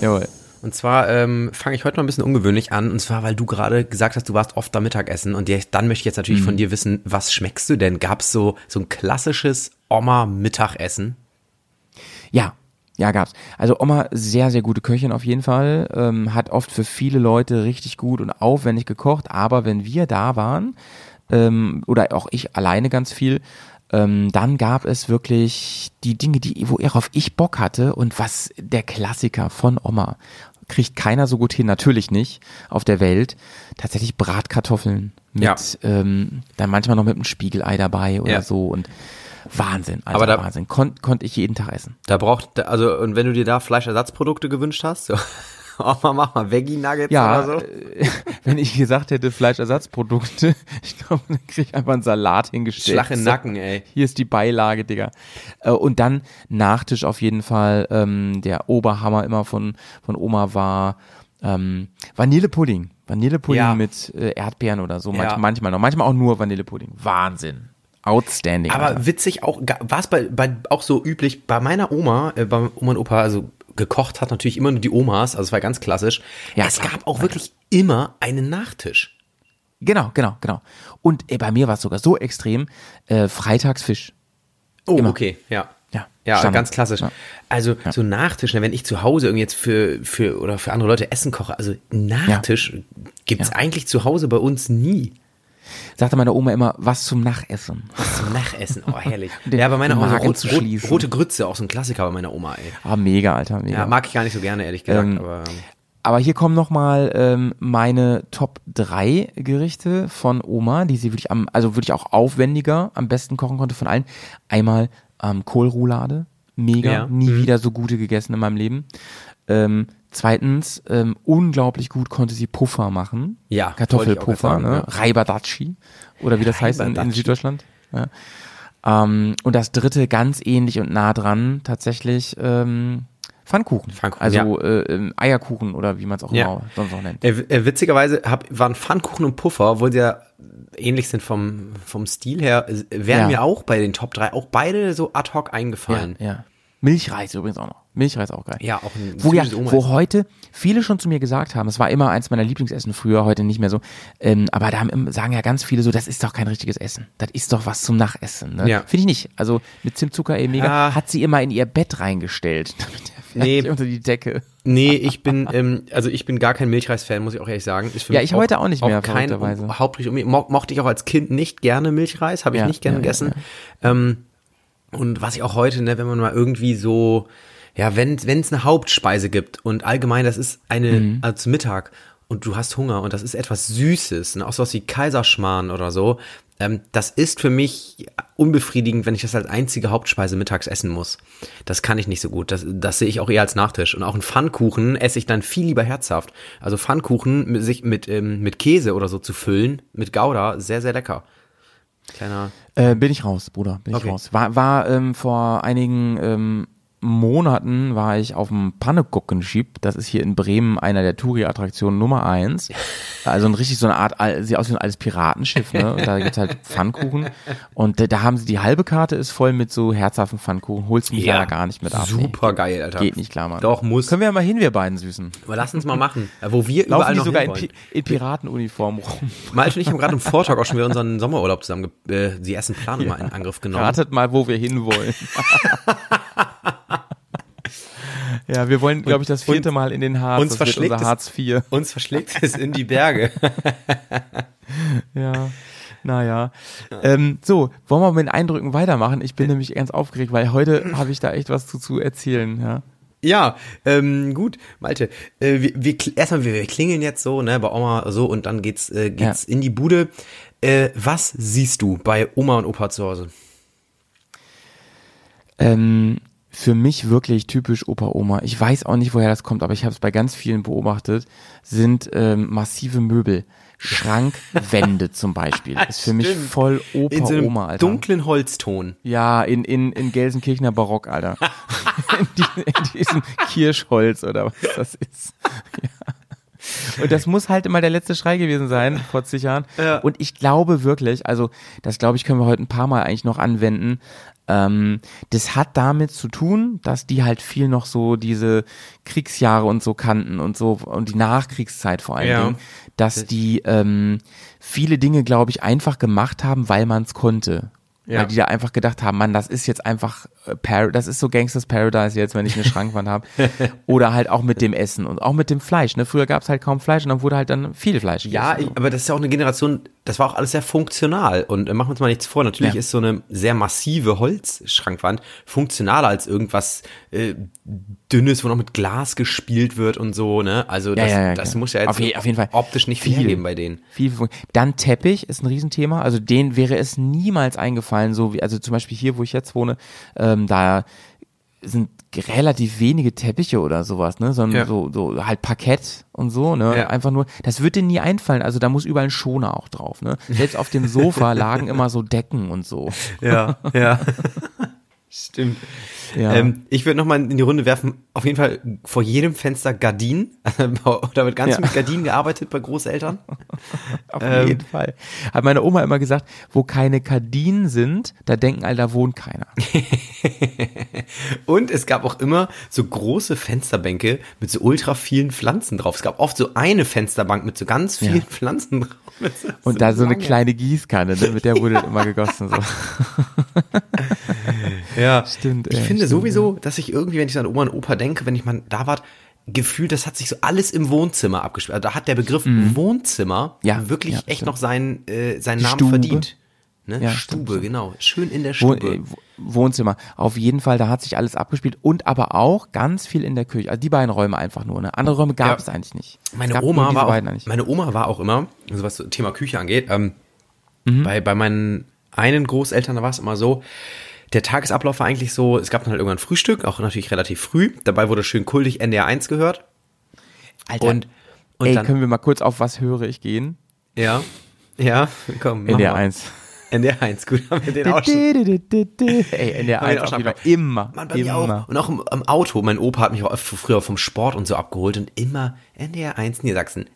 Jawohl. Und zwar ähm, fange ich heute mal ein bisschen ungewöhnlich an. Und zwar, weil du gerade gesagt hast, du warst oft da Mittagessen. Und dann möchte ich jetzt natürlich Mhm. von dir wissen, was schmeckst du denn? Gab's so, so ein klassisches Oma-Mittagessen? Ja, ja, gab's. Also Oma, sehr, sehr gute Köchin auf jeden Fall, ähm, hat oft für viele Leute richtig gut und aufwendig gekocht, aber wenn wir da waren, ähm, oder auch ich alleine ganz viel, ähm, dann gab es wirklich die Dinge, die, worauf ich Bock hatte und was der Klassiker von Oma kriegt keiner so gut hin, natürlich nicht auf der Welt. Tatsächlich Bratkartoffeln mit, Ja. ähm, dann manchmal noch mit einem Spiegelei dabei oder Ja. so und Wahnsinn, also Aber da- Wahnsinn. Kon konnte ich jeden Tag essen. Da braucht, also, und wenn du dir da Fleischersatzprodukte gewünscht hast, so, Oma, mach mal Veggie-Nuggets Ja, oder so. äh, wenn ich gesagt hätte Fleischersatzprodukte, ich glaube, dann krieg ich einfach einen Salat hingestellt. Schlag in Nacken, ey. Hier ist die Beilage, Digga. Äh, Und dann Nachtisch auf jeden Fall. Ähm, der Oberhammer immer von, von Oma war ähm, Vanillepudding. Vanillepudding Ja. mit äh, Erdbeeren oder so. Ja. Manchmal noch. Manchmal auch nur Vanillepudding. Wahnsinn. Outstanding. Aber Alter. witzig auch, war es bei, bei, auch so üblich, bei meiner Oma, äh, bei Oma und Opa, also gekocht hat natürlich immer nur die Omas, also es war ganz klassisch. Ja, es klar. gab auch wirklich immer einen Nachtisch. Genau, genau, genau. Und äh, bei mir war es sogar so extrem. Äh, Freitagsfisch. Oh, Immer. okay, ja. Ja, Ja, Standard. ganz klassisch. Ja. Also so Nachtisch, ne, wenn ich zu Hause irgendwie jetzt für, für oder für andere Leute Essen koche, also Nachtisch Ja. eigentlich zu Hause bei uns nie. Sagte meine Oma immer, was zum Nachessen. Zum Nachessen, oh herrlich. Ja, bei meiner Oma rot, zu rot, schließen. rote Grütze, auch so ein Klassiker bei meiner Oma, ey. Ah, mega, Alter, mega. Ja, mag ich gar nicht so gerne, ehrlich gesagt, Ähm, aber Aber hier kommen nochmal ähm, meine Top 3 Gerichte von Oma, die sie wirklich am, also wirklich auch aufwendiger am besten kochen konnte von allen. Einmal ähm, Kohlroulade, mega, Ja. nie Mhm. wieder so gute gegessen in meinem Leben. Ähm, zweitens, ähm, unglaublich gut konnte sie Puffer machen. Ja, Kartoffelpuffer, ne? ja. Reibadatschi oder wie das heißt in, in. Süddeutschland. Ja. Ähm, und das dritte, ganz ähnlich und nah dran, tatsächlich ähm, Pfannkuchen. Pfannkuchen, also äh, ähm, Eierkuchen oder wie man es auch Ja. immer sonst noch nennt. Äh, äh, witzigerweise hab, waren Pfannkuchen und Puffer, obwohl sie ja ähnlich sind vom, vom Stil her, äh, wären Ja. mir auch bei den Top 3 auch beide so ad hoc eingefallen. Ja, ja. Milchreis übrigens auch noch. Milchreis auch geil. Ja, auch ein wo, ja, wo heute viele schon zu mir gesagt haben, es war immer eins meiner Lieblingsessen früher, heute nicht mehr so, ähm, aber da haben, im- sagen ja ganz viele so, das ist doch kein richtiges Essen. Das ist doch was zum Nachessen. Ne? Ja. Finde ich nicht. Also mit Zimtzucker eh mega. Ja. Hat sie immer in ihr Bett reingestellt. Nee. unter die Decke. Nee, ich bin, ähm, also ich bin gar kein Milchreis-Fan, muss ich auch ehrlich sagen. Ja, ich heute auch nicht mehr, kein. Hauptgericht. um- Mo mochte ich auch als Kind nicht gerne Milchreis, habe ich Ja, nicht gerne ja, gegessen. Ähm, und was ich auch heute, ne, wenn man mal irgendwie so, ja, wenn es eine Hauptspeise gibt und allgemein, das ist eine, Mhm. zum Mittag, und du hast Hunger und das ist etwas Süßes, ne? auch sowas wie Kaiserschmarrn oder so, ähm, das ist für mich unbefriedigend, wenn ich das als einzige Hauptspeise mittags essen muss. Das kann ich nicht so gut. Das, das sehe ich auch eher als Nachtisch. Und auch einen Pfannkuchen esse ich dann viel lieber herzhaft. Also Pfannkuchen mit, sich mit, ähm, mit Käse oder so zu füllen, mit Gouda, sehr, sehr lecker. Kleiner. Äh, bin ich raus, Bruder, bin Okay. ich raus. War, war ähm, vor einigen ähm, Monaten war ich auf dem Pannekuckenschip. Das ist hier in Bremen einer der Touri-Attraktionen Nummer eins. Also ein richtig so eine Art, sieht aus wie ein altes Piratenschiff, ne? Und da gibt's halt Pfannkuchen. Und da, da haben sie, die halbe Karte ist voll mit so herzhaften Pfannkuchen. Holst mich ja gar nicht mit ab. Super geil, Alter. Geht nicht klar, Mann. Doch, muss. Können wir ja mal hin, wir beiden Süßen. Aber lass uns mal machen. Ja, Wo wir Laufen überall noch sogar in. Pi in Piratenuniform rum. Malte und ich haben gerade im Vortag auch schon wieder unseren Sommerurlaub zusammen, äh, die ersten Planung mal in Angriff genommen. Ratet mal, wo wir hinwollen. ja, wir wollen, glaube ich, das vierte Mal in den Harz. uns verschlägt unser es- Harz IV. Uns verschlägt es in die Berge. Ja, naja. Ähm, so, wollen wir mit den Eindrücken weitermachen? Ich bin nämlich ganz aufgeregt, weil heute habe ich da echt was zu, zu erzählen. Ja. Ja, ähm, gut, Malte. Äh, wir, wir, erstmal, wir, wir klingeln jetzt so, ne, bei Oma so und dann geht's, äh, geht's in die Bude. Äh, was siehst du bei Oma und Opa zu Hause? Ähm, für mich wirklich typisch Opa-Oma. Ich weiß auch nicht, woher das kommt, aber ich habe es bei ganz vielen beobachtet, sind ähm, massive Möbel. Schrankwände zum Beispiel. Ist für mich Stimmt. voll In so einem Opa-Oma, Alter. dunklen Holzton. Ja, in, in, in Gelsenkirchener Barock, Alter. in, die, in diesem Kirschholz oder was das ist. Ja. Und das muss halt immer der letzte Schrei gewesen sein, vor zig Jahren. Ja. Und ich glaube wirklich, also das glaube ich, können wir heute ein paar Mal eigentlich noch anwenden. Ähm, das hat damit zu tun, dass die halt viel noch so diese Kriegsjahre und so kannten und so und die Nachkriegszeit vor allen Ja. Dingen, dass die ähm, viele Dinge, glaube ich, einfach gemacht haben, weil man es konnte. Ja. Weil die da einfach gedacht haben, Mann, das ist jetzt einfach, äh, Par das ist so Gangsters Paradise jetzt, wenn ich eine Schrankwand habe. Oder halt auch mit dem Essen und auch mit dem Fleisch. Ne? Früher gab es halt kaum Fleisch und dann wurde halt dann viel Fleisch Ja, gegessen. aber das ist ja auch eine Generation, das war auch alles sehr funktional. Und äh, machen wir uns mal nichts vor, natürlich Ja. ist so eine sehr massive Holzschrankwand funktionaler als irgendwas äh, Dünnes, wo noch mit Glas gespielt wird und so, ne? Also das, ja, ja, das muss ja jetzt Auf je- auf jeden Fall. optisch nicht viel Viel. hergeben bei denen. Viel, viel- Dann Teppich ist ein Riesenthema. Also den wäre es niemals eingefallen, so wie, also zum Beispiel hier, wo ich jetzt wohne, ähm, da sind relativ wenige Teppiche oder sowas, ne, sondern Ja. so, so halt Parkett und so, ne, Ja. einfach nur, das wird dir nie einfallen, also da muss überall ein Schoner auch drauf, ne. Selbst auf dem Sofa lagen immer so Decken und so. Ja, ja. Stimmt. Ja. Ähm, ich würde nochmal in die Runde werfen, auf jeden Fall vor jedem Fenster Gardinen. da wird ganz Ja. mit Gardinen gearbeitet bei Großeltern. Auf Ähm. jeden Fall. Hat meine Oma immer gesagt, wo keine Gardinen sind, da denken alle, da wohnt keiner. Und es gab auch immer so große Fensterbänke mit so ultra vielen Pflanzen drauf. Es gab oft so eine Fensterbank mit so ganz vielen Ja. Pflanzen drauf. Und da so eine lange. kleine Gießkanne, ne, mit der wurde immer gegossen, so. Ja, Stimmt, Ich ey, finde stimmt, sowieso, dass ich irgendwie, wenn ich an Oma und Opa denke, wenn ich mal da war, gefühlt, das hat sich so alles im Wohnzimmer abgespielt. Also da hat der Begriff Wohnzimmer Mhm. Ja, wirklich ja, echt stimmt. noch seinen, äh, seinen Namen Stube. verdient. Ne? Ja, Stube, stimmt. genau. Schön in der Stube. äh, Wo- Wohnzimmer. Auf jeden Fall, da hat sich alles abgespielt und aber auch ganz viel in der Küche. Also die beiden Räume einfach nur. Ne? Andere Räume gab Ja. es eigentlich nicht. Meine Oma war auch, meine Oma war auch immer, also was Thema Küche angeht, ähm, Mhm. bei, bei meinen einen Großeltern, war es immer so, der Tagesablauf war eigentlich so, es gab dann halt irgendwann Frühstück, auch natürlich relativ früh. Dabei wurde schön kultig NDR 1 gehört. Alter, Und, und ey, dann, können wir mal kurz auf was höre ich gehen? ja, ja, komm, mal. 1. NDR 1, gut, haben wir den auch schon. Ey, wir 1 auch schon. Immer. Mann, bei mir immer. auch. Und auch im, im Auto. Mein Opa hat mich auch früher vom Sport und so abgeholt und immer NDR 1 Niedersachsen.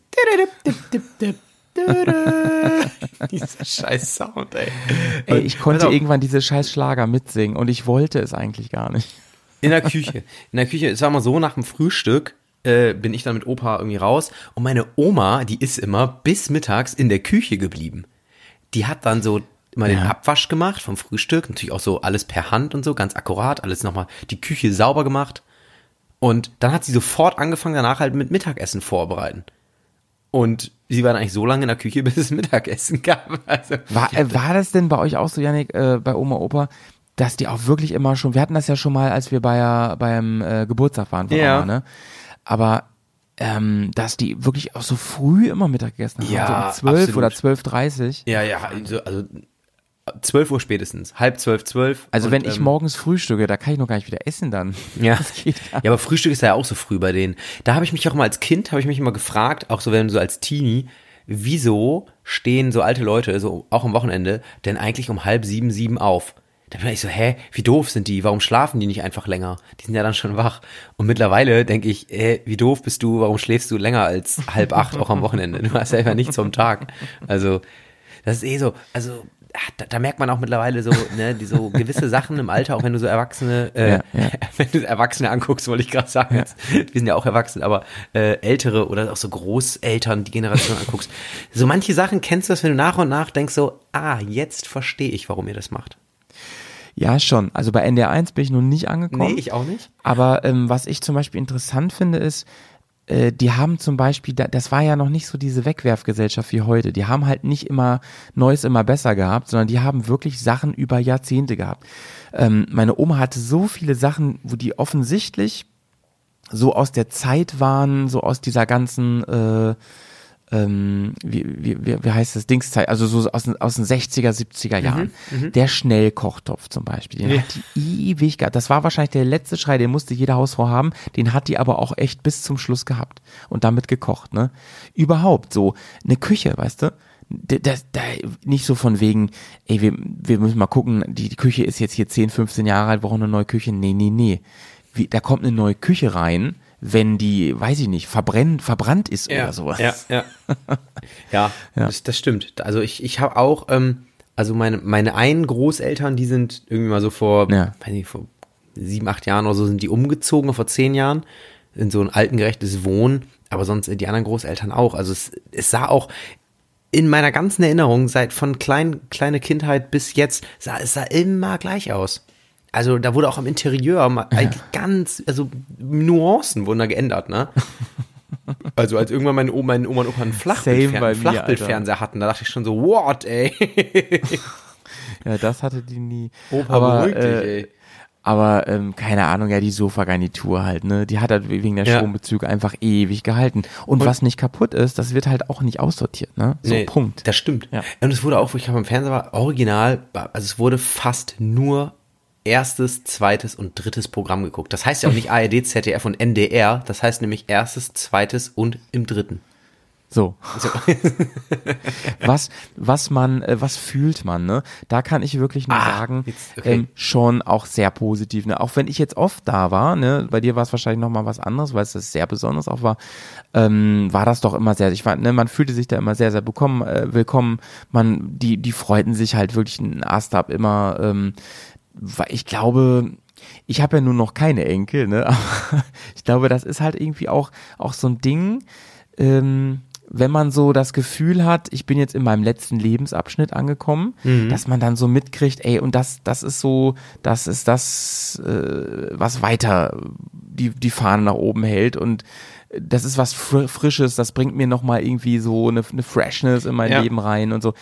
Dieser scheiß Sound, ey. Ey, ich konnte auf. irgendwann diese scheiß Schlager mitsingen und ich wollte es eigentlich gar nicht. In der Küche. In der Küche, es war mal so, nach dem Frühstück äh, bin ich dann mit Opa irgendwie raus und meine Oma, die ist immer bis mittags in der Küche geblieben. Die hat dann so immer den Ja. Abwasch gemacht vom Frühstück, natürlich auch so alles per Hand und so, ganz akkurat, alles nochmal die Küche sauber gemacht. Und dann hat sie sofort angefangen, danach halt mit Mittagessen vorbereiten. Und sie war dann eigentlich so lange in der Küche, bis es Mittagessen gab. Also, War, äh, war das denn bei euch auch so, Janik, äh, bei Oma, Opa, dass die auch wirklich immer schon, wir hatten das ja schon mal, als wir bei, beim äh, Geburtstag waren von Ja. Oma, ne? Aber ähm, dass die wirklich auch so früh immer Mittag gegessen haben. Ja, so um 12 absolut. oder 12.30 Ja, ja, also, also 12 Uhr spätestens. Halb zwölf, zwölf. Also Und, wenn ich ähm, morgens frühstücke, da kann ich noch gar nicht wieder essen dann. Ja. Ja, aber Frühstück ist ja auch so früh bei denen. Da habe ich mich auch mal als Kind, habe ich mich immer gefragt, auch so wenn so als Teenie, wieso stehen so alte Leute, so auch am Wochenende, denn eigentlich um halb sieben, sieben auf? Da bin ich so, hä, wie doof sind die? Warum schlafen die nicht einfach länger? Die sind ja dann schon wach. Und mittlerweile denke ich, hä, wie doof bist du? Warum schläfst du länger als halb acht auch am Wochenende? Du hast ja einfach nichts vom Tag. Also, das ist eh so, also, da, da merkt man auch mittlerweile so, ne, die so gewisse Sachen im Alter, auch wenn du so Erwachsene, äh, Ja, ja. wenn du Erwachsene anguckst, wollte ich gerade sagen, jetzt, wir sind ja auch erwachsen, aber äh, ältere oder auch so Großeltern, die Generation anguckst. So manche Sachen kennst du das, wenn du nach und nach denkst so, ah, jetzt verstehe ich, warum ihr das macht. Ja, schon. Also bei NDR 1 bin ich noch nicht angekommen. Nee, ich auch nicht. Aber ähm, was ich zum Beispiel interessant finde, ist, äh, die haben zum Beispiel, da- das war ja noch nicht so diese Wegwerfgesellschaft wie heute. Die haben halt nicht immer Neues immer besser gehabt, sondern die haben wirklich Sachen über Jahrzehnte gehabt. Ähm, meine Oma hatte so viele Sachen, wo die offensichtlich so aus der Zeit waren, so aus dieser ganzen äh, ähm, wie, wie, wie, heißt das, Dingszeit, also so aus, den- aus den 60er, 70er Jahren. Der Schnellkochtopf zum Beispiel, den Ja. hat die ewig gehabt. Das war wahrscheinlich der letzte Schrei, den musste jede Hausfrau haben. Den hat die aber auch echt bis zum Schluss gehabt und damit gekocht, ne? Überhaupt so eine Küche, weißt du? Das, da, nicht so von wegen, ey, wir, wir müssen mal gucken, die, die Küche ist jetzt hier 10, 15 Jahre alt, wir brauchen eine neue Küche. Nee, nee, nee. Wie, da kommt eine neue Küche rein, wenn die, weiß ich nicht, verbrennt, verbrannt ist oder sowas. Ja, ja. ja, Das, das stimmt. Also ich, ich habe auch, ähm, also meine, meine einen Großeltern, die sind irgendwie mal so vor, Ja. weiß nicht, vor sieben, acht Jahren oder so sind die umgezogen, vor zehn Jahren, in so ein altengerechtes Wohnen, aber sonst die anderen Großeltern auch. Also es, es sah auch in meiner ganzen Erinnerung, seit von klein, kleine Kindheit bis jetzt, sah es sah immer gleich aus. Also da wurde auch am Interieur mal eigentlich ganz, also Nuancen wurden da geändert, ne? Also als irgendwann meine Oma, meine Oma und Opa einen Flachbildfernseher hatten, da dachte ich schon so, what, ey? Ja, das hatte die nie. Opa, aber, beruhig dich, äh, ey. aber ähm, keine Ahnung, ja, die Sofagarnitur halt, ne? Die hat halt wegen der Ja. Strombezüge einfach ewig gehalten. Und, was nicht kaputt ist, das wird halt auch nicht aussortiert, ne? So, Nee, Punkt. Das stimmt. Ja. Und es wurde auch, wo ich am Fernseher war, original, also es wurde fast nur erstes, zweites und drittes Programm geguckt. Das heißt ja auch nicht ARD, ZDF und NDR, das heißt nämlich erstes, zweites und im dritten. So. So. was, was man, äh, was fühlt man, ne? Da kann ich wirklich nur Ah, sagen, jetzt- okay. ähm, schon auch sehr positiv, ne? Auch wenn ich jetzt oft da war, ne? Bei dir war es wahrscheinlich nochmal was anderes, weil es das sehr besonders auch war, ähm, war das doch immer sehr, ich fand, ne, man fühlte sich da immer sehr, sehr bekommen, äh, willkommen, man, die, die freuten sich halt wirklich ein Ast ab immer, ähm, weil ich glaube, ich habe ja nur noch keine Enkel, ne? Aber ich glaube, das ist halt irgendwie auch, auch so ein Ding, ähm, wenn man so das Gefühl hat, ich bin jetzt in meinem letzten Lebensabschnitt angekommen, dass man dann so mitkriegt, ey, und das, das ist so, das ist das, äh, was weiter die, die Fahne nach oben hält und das ist was Fr Frisches, das bringt mir nochmal irgendwie so eine, eine Freshness in mein Ja. Leben rein und so.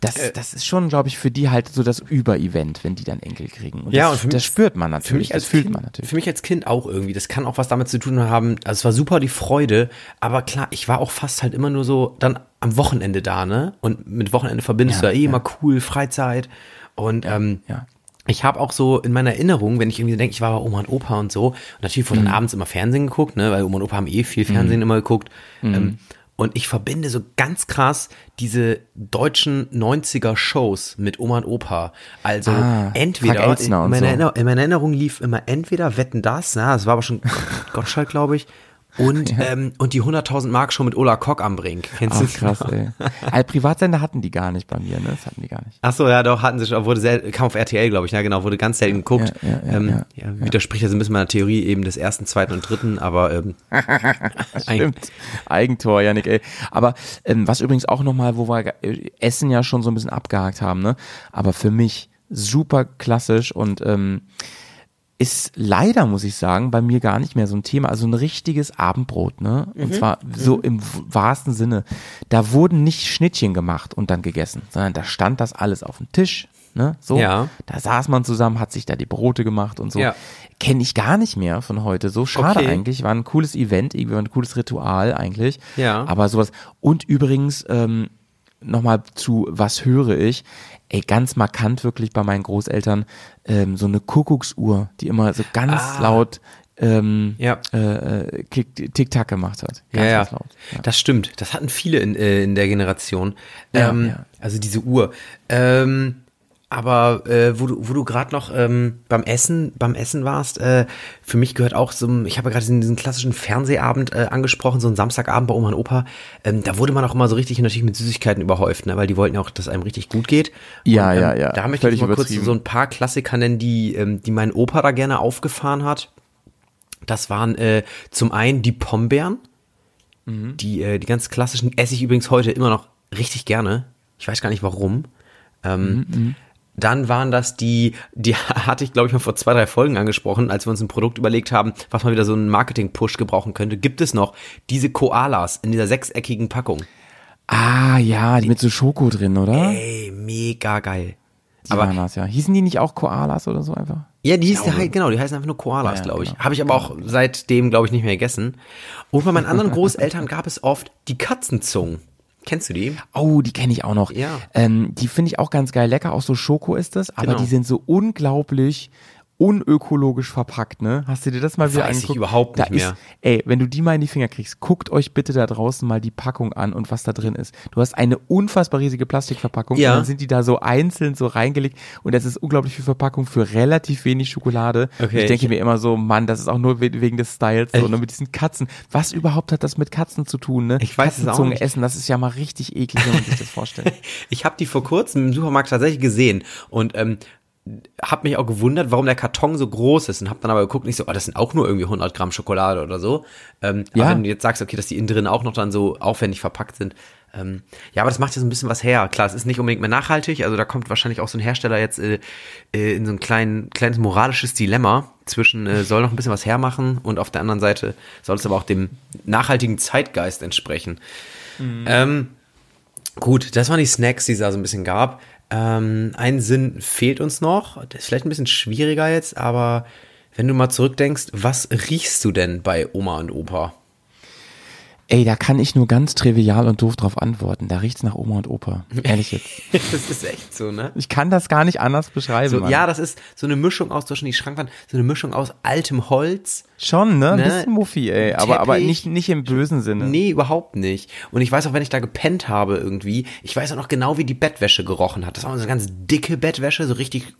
Das, Äh. das ist schon, glaube ich, für die halt so das Über-Event, wenn die dann Enkel kriegen. Und Ja, das, und für mich- das spürt man natürlich, Für mich als das fühlt kind, man natürlich. Für mich als Kind auch irgendwie. Das kann auch was damit zu tun haben. Also es war super die Freude, aber klar, ich war auch fast halt immer nur so dann am Wochenende da, ne? Und mit Wochenende verbindest Ja, du ja eh ja. immer cool, Freizeit. Und ähm, ja. Ich habe auch so in meiner Erinnerung, wenn ich irgendwie denke, ich war bei Oma und Opa und so, und natürlich wurde Mhm. dann abends immer Fernsehen geguckt, ne? Weil Oma und Opa haben eh viel Fernsehen immer geguckt. Mhm. Ähm, und ich verbinde so ganz krass diese deutschen 90er Shows mit Oma und Opa. Also Ah, entweder in, meiner so. Erinnerung, in meiner Erinnerung lief immer entweder Wetten das, na, das war aber schon Gottschalk, glaube ich, und, ähm, und die 100.000 Mark Show mit Ola Kock am Brink. Kennst du krass, noch? ey. Also Privatsender hatten die gar nicht bei mir, ne? Das hatten die gar nicht. Ach so, ja, doch, hatten sie schon, wurde sel kam auf RTL, glaube ich, ja, genau, wurde ganz selten geguckt. Ja, ja, ja, ähm, ja. ja, widerspricht ja so ein bisschen meiner Theorie eben des ersten, zweiten und dritten, aber ähm, Stimmt. Eigentor, Janik, ey. Aber ähm, was übrigens auch nochmal, wo wir äh, Essen ja schon so ein bisschen abgehakt haben, ne? Aber für mich super klassisch und ähm, ist leider, muss ich sagen, bei mir gar nicht mehr so ein Thema. Also ein richtiges Abendbrot, ne? Mhm. Und zwar so im wahrsten Sinne. Da wurden nicht Schnittchen gemacht und dann gegessen, sondern da stand das alles auf dem Tisch. Ne, so, Ja. da saß man zusammen, hat sich da die Brote gemacht und so. Ja. kenne ich gar nicht mehr von heute. So schade Okay. eigentlich. War ein cooles Event, irgendwie war ein cooles Ritual eigentlich. Ja. Aber sowas. Und übrigens, ähm, nochmal zu was höre ich? Ey, ganz markant wirklich bei meinen Großeltern ähm, so eine Kuckucksuhr, die immer so ganz Ah. laut ähm, Ja. äh, äh, Tick-Tack gemacht hat. Ganz, ja, ja. ganz laut. Ja. Das stimmt. Das hatten viele in, äh, in der Generation. Ähm, ja. Also diese Uhr. Ähm, aber äh, wo du, wo du gerade noch ähm, beim Essen, beim Essen warst, äh, für mich gehört auch so, ein- ich habe ja gerade diesen, diesen klassischen Fernsehabend äh, angesprochen, so ein Samstagabend bei Oma und Opa. Ähm, da wurde man auch immer so richtig natürlich mit Süßigkeiten überhäuft, ne, weil die wollten ja auch, dass einem richtig gut geht. Ja, ähm, ja, ja. Da möchte Völlig ich mal kurz so ein paar Klassiker nennen, die, ähm, die mein Opa da gerne aufgefahren hat. Das waren äh, zum einen die Pombeeren. Mhm. Die, äh, die ganz klassischen esse ich übrigens heute immer noch richtig gerne. Ich weiß gar nicht warum. Ähm, Mhm, Dann waren das die, die hatte ich glaube ich mal vor zwei, drei Folgen angesprochen, als wir uns ein Produkt überlegt haben, was mal wieder so einen Marketing-Push gebrauchen könnte. Gibt es noch diese Koalas in dieser sechseckigen Packung? Ah, ja, die mit so Schoko drin, oder? Ey, mega geil. Die aber waren das, ja. Hießen die nicht auch Koalas oder so einfach? Ja, die hieß, die, genau, die heißen einfach nur Koalas, Ja, ja, glaube ich. genau. Habe ich aber auch seitdem, glaube ich, nicht mehr gegessen. Und bei meinen anderen Großeltern gab es oft die Katzenzungen. Kennst du die? Oh, die kenne ich auch noch. Ja. Ähm, die finde ich auch ganz geil lecker. Auch so Schoko ist das, aber Genau. die sind so unglaublich unökologisch verpackt, ne? Hast du dir das mal wieder Weiß ich angeguckt? überhaupt da nicht mehr. Ist, ey, wenn du die mal in die Finger kriegst, guckt euch bitte da draußen mal die Packung an und was da drin ist. Du hast eine unfassbar riesige Plastikverpackung Ja. und dann sind die da so einzeln so reingelegt und das ist unglaublich viel Verpackung für relativ wenig Schokolade. Okay, ich denke ich- mir immer so, Mann, das ist auch nur we- wegen des Styles so, Ich- ne? Mit diesen Katzen. Was überhaupt hat das mit Katzen zu tun, ne? Ich weiß es auch nicht. essen, das ist ja mal richtig eklig, wenn man sich das vorstellt. Ich habe die vor kurzem im Supermarkt tatsächlich gesehen und ähm, habe mich auch gewundert, warum der Karton so groß ist und habe dann aber geguckt, nicht so, oh, das sind auch nur irgendwie 100 Gramm Schokolade oder so. Ähm, Ja. Aber wenn du jetzt sagst, okay, dass die innen drin auch noch dann so aufwendig verpackt sind. Ähm, ja, aber das macht ja so ein bisschen was her. Klar, es ist nicht unbedingt mehr nachhaltig, also da kommt wahrscheinlich auch so ein Hersteller jetzt äh, äh, in so ein klein, kleines moralisches Dilemma zwischen, äh, soll noch ein bisschen was hermachen und auf der anderen Seite soll es aber auch dem nachhaltigen Zeitgeist entsprechen. Ähm, Gut, das waren die Snacks, die es da so ein bisschen gab. Ähm, ein Sinn fehlt uns noch. Das ist vielleicht ein bisschen schwieriger jetzt, aber wenn du mal zurückdenkst, was riechst du denn bei Oma und Opa? Ey, da kann ich nur ganz trivial und doof drauf antworten. Da riecht's nach Oma und Opa. Ehrlich jetzt. das ist echt so, ne? Ich kann das gar nicht anders beschreiben. So, ja, das ist so eine Mischung aus, schon die Schrankwand, so eine Mischung aus altem Holz. Schon, ne? Ein Ne? bisschen Muffi, ey. Aber, aber nicht, nicht im bösen Sinne. Nee, überhaupt nicht. Und ich weiß auch, wenn ich da gepennt habe irgendwie, ich weiß auch noch genau, wie die Bettwäsche gerochen hat. Das war so eine ganz dicke Bettwäsche, so richtig,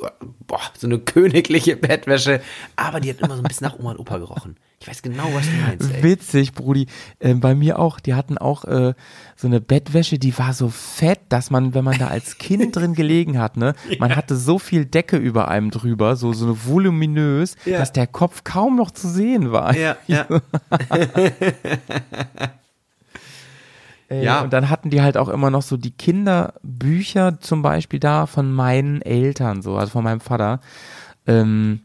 boah, so eine königliche Bettwäsche. Aber die hat immer so ein bisschen nach Oma und Opa gerochen. Ich weiß genau, was du meinst, ey. Witzig, Brudi. Ähm, bei mir auch. Die hatten auch äh, so eine Bettwäsche, die war so fett, dass man, wenn man da als Kind drin gelegen hat, ne, man hatte so viel Decke über einem drüber, so so voluminös, Ja. dass der Kopf kaum noch zu sehen war. Ja, ja. Ey, Ja. Und dann hatten die halt auch immer noch so die Kinderbücher zum Beispiel da von meinen Eltern, so, also von meinem Vater, ähm,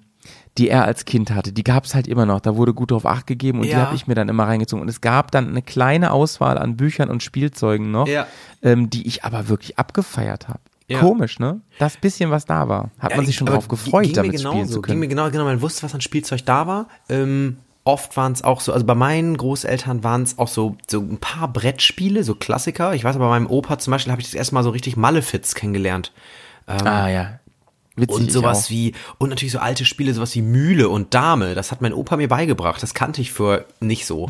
die er als Kind hatte. Die gab es halt immer noch. Da wurde gut drauf Acht gegeben und die Ja. habe ich mir dann immer reingezogen. Und es gab dann eine kleine Auswahl an Büchern und Spielzeugen noch, Ja. ähm, die ich aber wirklich abgefeiert habe. Ja. Komisch, ne? Das bisschen, was da war, hat man sich schon drauf gefreut, ging damit spielen genauso, zu Ging können. mir genau, genau, man wusste, was an Spielzeug da war. Ähm, oft waren es auch so, also bei meinen Großeltern waren es auch so, so ein paar Brettspiele, so Klassiker. Ich weiß aber, bei meinem Opa zum Beispiel habe ich das erste Mal so richtig Malefiz kennengelernt. ah ja. Witzig, Und sowas wie, und natürlich so alte Spiele, sowas wie Mühle und Dame. Das hat mein Opa mir beigebracht. Das kannte ich für nicht so.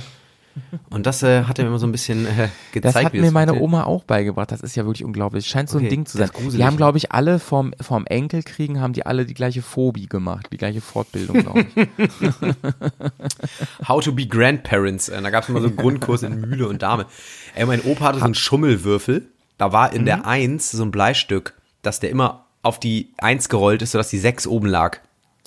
Und das äh, hat er mir immer so ein bisschen äh, gezeigt. Das hat mir meine funktioniert. Oma auch beigebracht. Das ist ja wirklich unglaublich. Scheint so ein Okay, Ding zu das sein. ist gruselig, Die haben, glaube ich, alle vom, vom Enkelkriegen haben die alle die gleiche Phobie gemacht, die gleiche Fortbildung, glaube ich. How to be Grandparents. Äh, Da gab es immer so einen Grundkurs in Mühle und Dame. Ey, mein Opa hatte so einen Schummelwürfel. Da war in Mhm. der Eins so ein Bleistück, dass der immer auf die Eins gerollt ist, sodass die Sechs oben lag.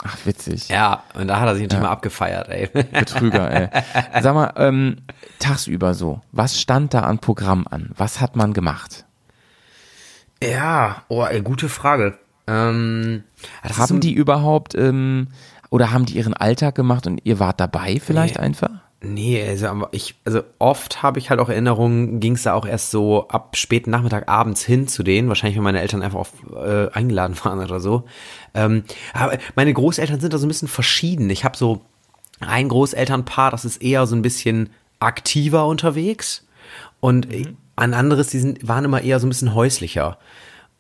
Ach, witzig. Ja, und da hat er sich natürlich mal abgefeiert, ey. Betrüger, ey. Sag mal, ähm, tagsüber so, was stand da an Programm an? Was hat man gemacht? ja, oh, ey, gute Frage. Ähm, so Haben ein- die überhaupt, ähm, oder haben die ihren Alltag gemacht und ihr wart dabei vielleicht Nee. einfach? Nee, also ich, also oft habe ich halt auch Erinnerungen, ging es da auch erst so ab späten Nachmittag abends hin zu denen, wahrscheinlich wenn meine Eltern einfach auf, äh, eingeladen waren oder so. Ähm, aber meine Großeltern sind da so ein bisschen verschieden. Ich habe so ein Großelternpaar, das ist eher so ein bisschen aktiver unterwegs und ein anderes, die sind, waren immer eher so ein bisschen häuslicher.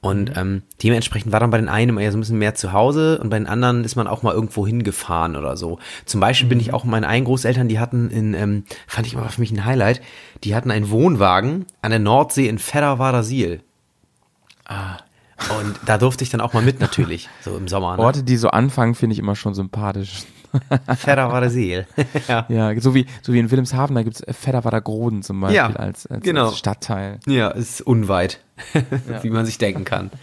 Und ähm, dementsprechend war dann bei den einen immer eher so ein bisschen mehr zu Hause und bei den anderen ist man auch mal irgendwo hingefahren oder so. Zum Beispiel bin ich auch meine einen Großeltern, die hatten in, ähm, fand ich immer für mich ein Highlight, die hatten einen Wohnwagen an der Nordsee in Fedderwader-Siel. Ah. Und da durfte ich dann auch mal mit natürlich, so im Sommer. Ne? Orte, die so anfangen, finde ich immer schon sympathisch. Fedderwader-Siel. ja. Ja, so wie, so wie in Wilhelmshaven, da gibt's Fedderwader Groden zum Beispiel Ja, als, als, genau. als Stadtteil. Ja, ist unweit, wie man sich denken kann.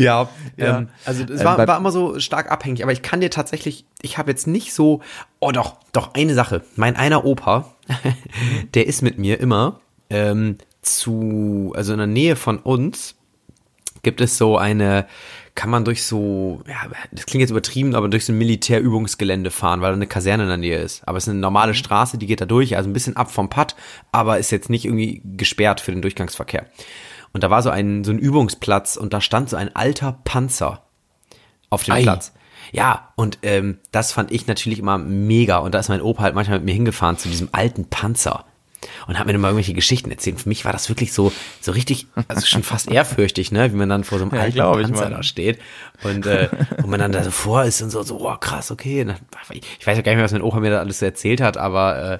Ja, Ja. Ähm, also es Ähm, war, war immer so stark abhängig, aber ich kann dir tatsächlich, ich habe jetzt nicht so, oh doch, doch, eine Sache. Mein einer Opa, der ist mit mir immer ähm, zu, also in der Nähe von uns gibt es so eine, kann man durch so, ja, das klingt jetzt übertrieben, aber durch so ein Militärübungsgelände fahren, weil da eine Kaserne in der Nähe ist. Aber es ist eine normale Straße, die geht da durch, also ein bisschen ab vom Pad, aber ist jetzt nicht irgendwie gesperrt für den Durchgangsverkehr. Und da war so ein, so ein Übungsplatz und da stand so ein alter Panzer auf dem Ei. Platz. Ja, und ähm, das fand ich natürlich immer mega. Und da ist mein Opa halt manchmal mit mir hingefahren zu diesem alten Panzer und hat mir dann mal irgendwelche Geschichten erzählt. Für mich war das wirklich so, so richtig, also schon fast ehrfürchtig, ne, wie man dann vor so einem Ja, alten ich, Panzer Mann. da steht und, äh, und man dann da so vor ist und so, so, oh krass, okay. Dann- Ich weiß ja gar nicht mehr, was mein Opa mir da alles so erzählt hat, aber äh,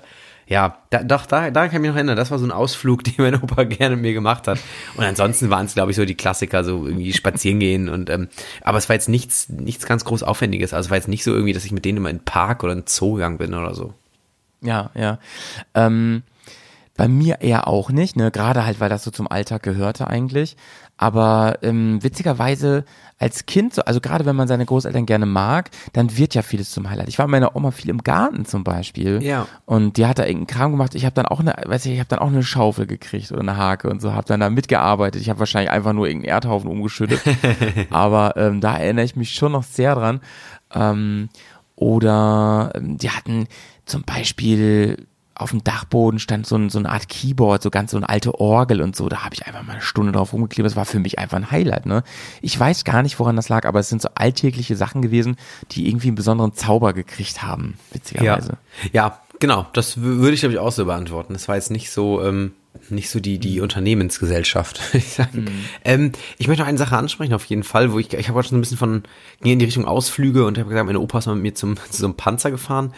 ja, da, doch, da, da kann ich mich noch erinnern. Das war so ein Ausflug, den mein Opa gerne mit mir gemacht hat. Und ansonsten waren es, glaube ich, so die Klassiker, so irgendwie spazieren gehen und ähm, aber es war jetzt nichts, nichts ganz groß Aufwendiges. Also es war jetzt nicht so irgendwie, dass ich mit denen immer in den Park oder in den Zoo gegangen bin oder so. Ja, ja. Ähm, bei mir eher auch nicht, ne? Gerade halt, weil das so zum Alltag gehörte eigentlich. Aber ähm, witzigerweise als Kind, so, also gerade wenn man seine Großeltern gerne mag, dann wird ja vieles zum Highlight. Ich war mit meiner Oma viel im Garten zum Beispiel. Ja. Und die hat da irgendeinen Kram gemacht. Ich habe dann auch eine, weiß ich, ich habe dann auch eine Schaufel gekriegt oder eine Hake und so, habe dann da mitgearbeitet. Ich habe wahrscheinlich einfach nur irgendeinen Erdhaufen umgeschüttet. Aber ähm, da erinnere ich mich schon noch sehr dran. Ähm, oder ähm, die hatten zum Beispiel auf dem Dachboden stand so, ein, so eine Art Keyboard, so ganz so eine alte Orgel und so. Da habe ich einfach mal eine Stunde drauf rumgeklebt. Das war für mich einfach ein Highlight. Ne? Ich weiß gar nicht, woran das lag, aber es sind so alltägliche Sachen gewesen, die irgendwie einen besonderen Zauber gekriegt haben, Ja, witzigerweise. ja genau. Das würde ich, glaube ich, auch so beantworten. Das war jetzt nicht so, ähm, nicht so die, die Unternehmensgesellschaft, würde ich sagen. Ähm, ich möchte noch eine Sache ansprechen, auf jeden Fall, wo ich, ich habe auch schon ein bisschen von, ging in die Richtung Ausflüge und habe gesagt, meine Opa ist mal mit mir zum, zu so einem Panzer gefahren.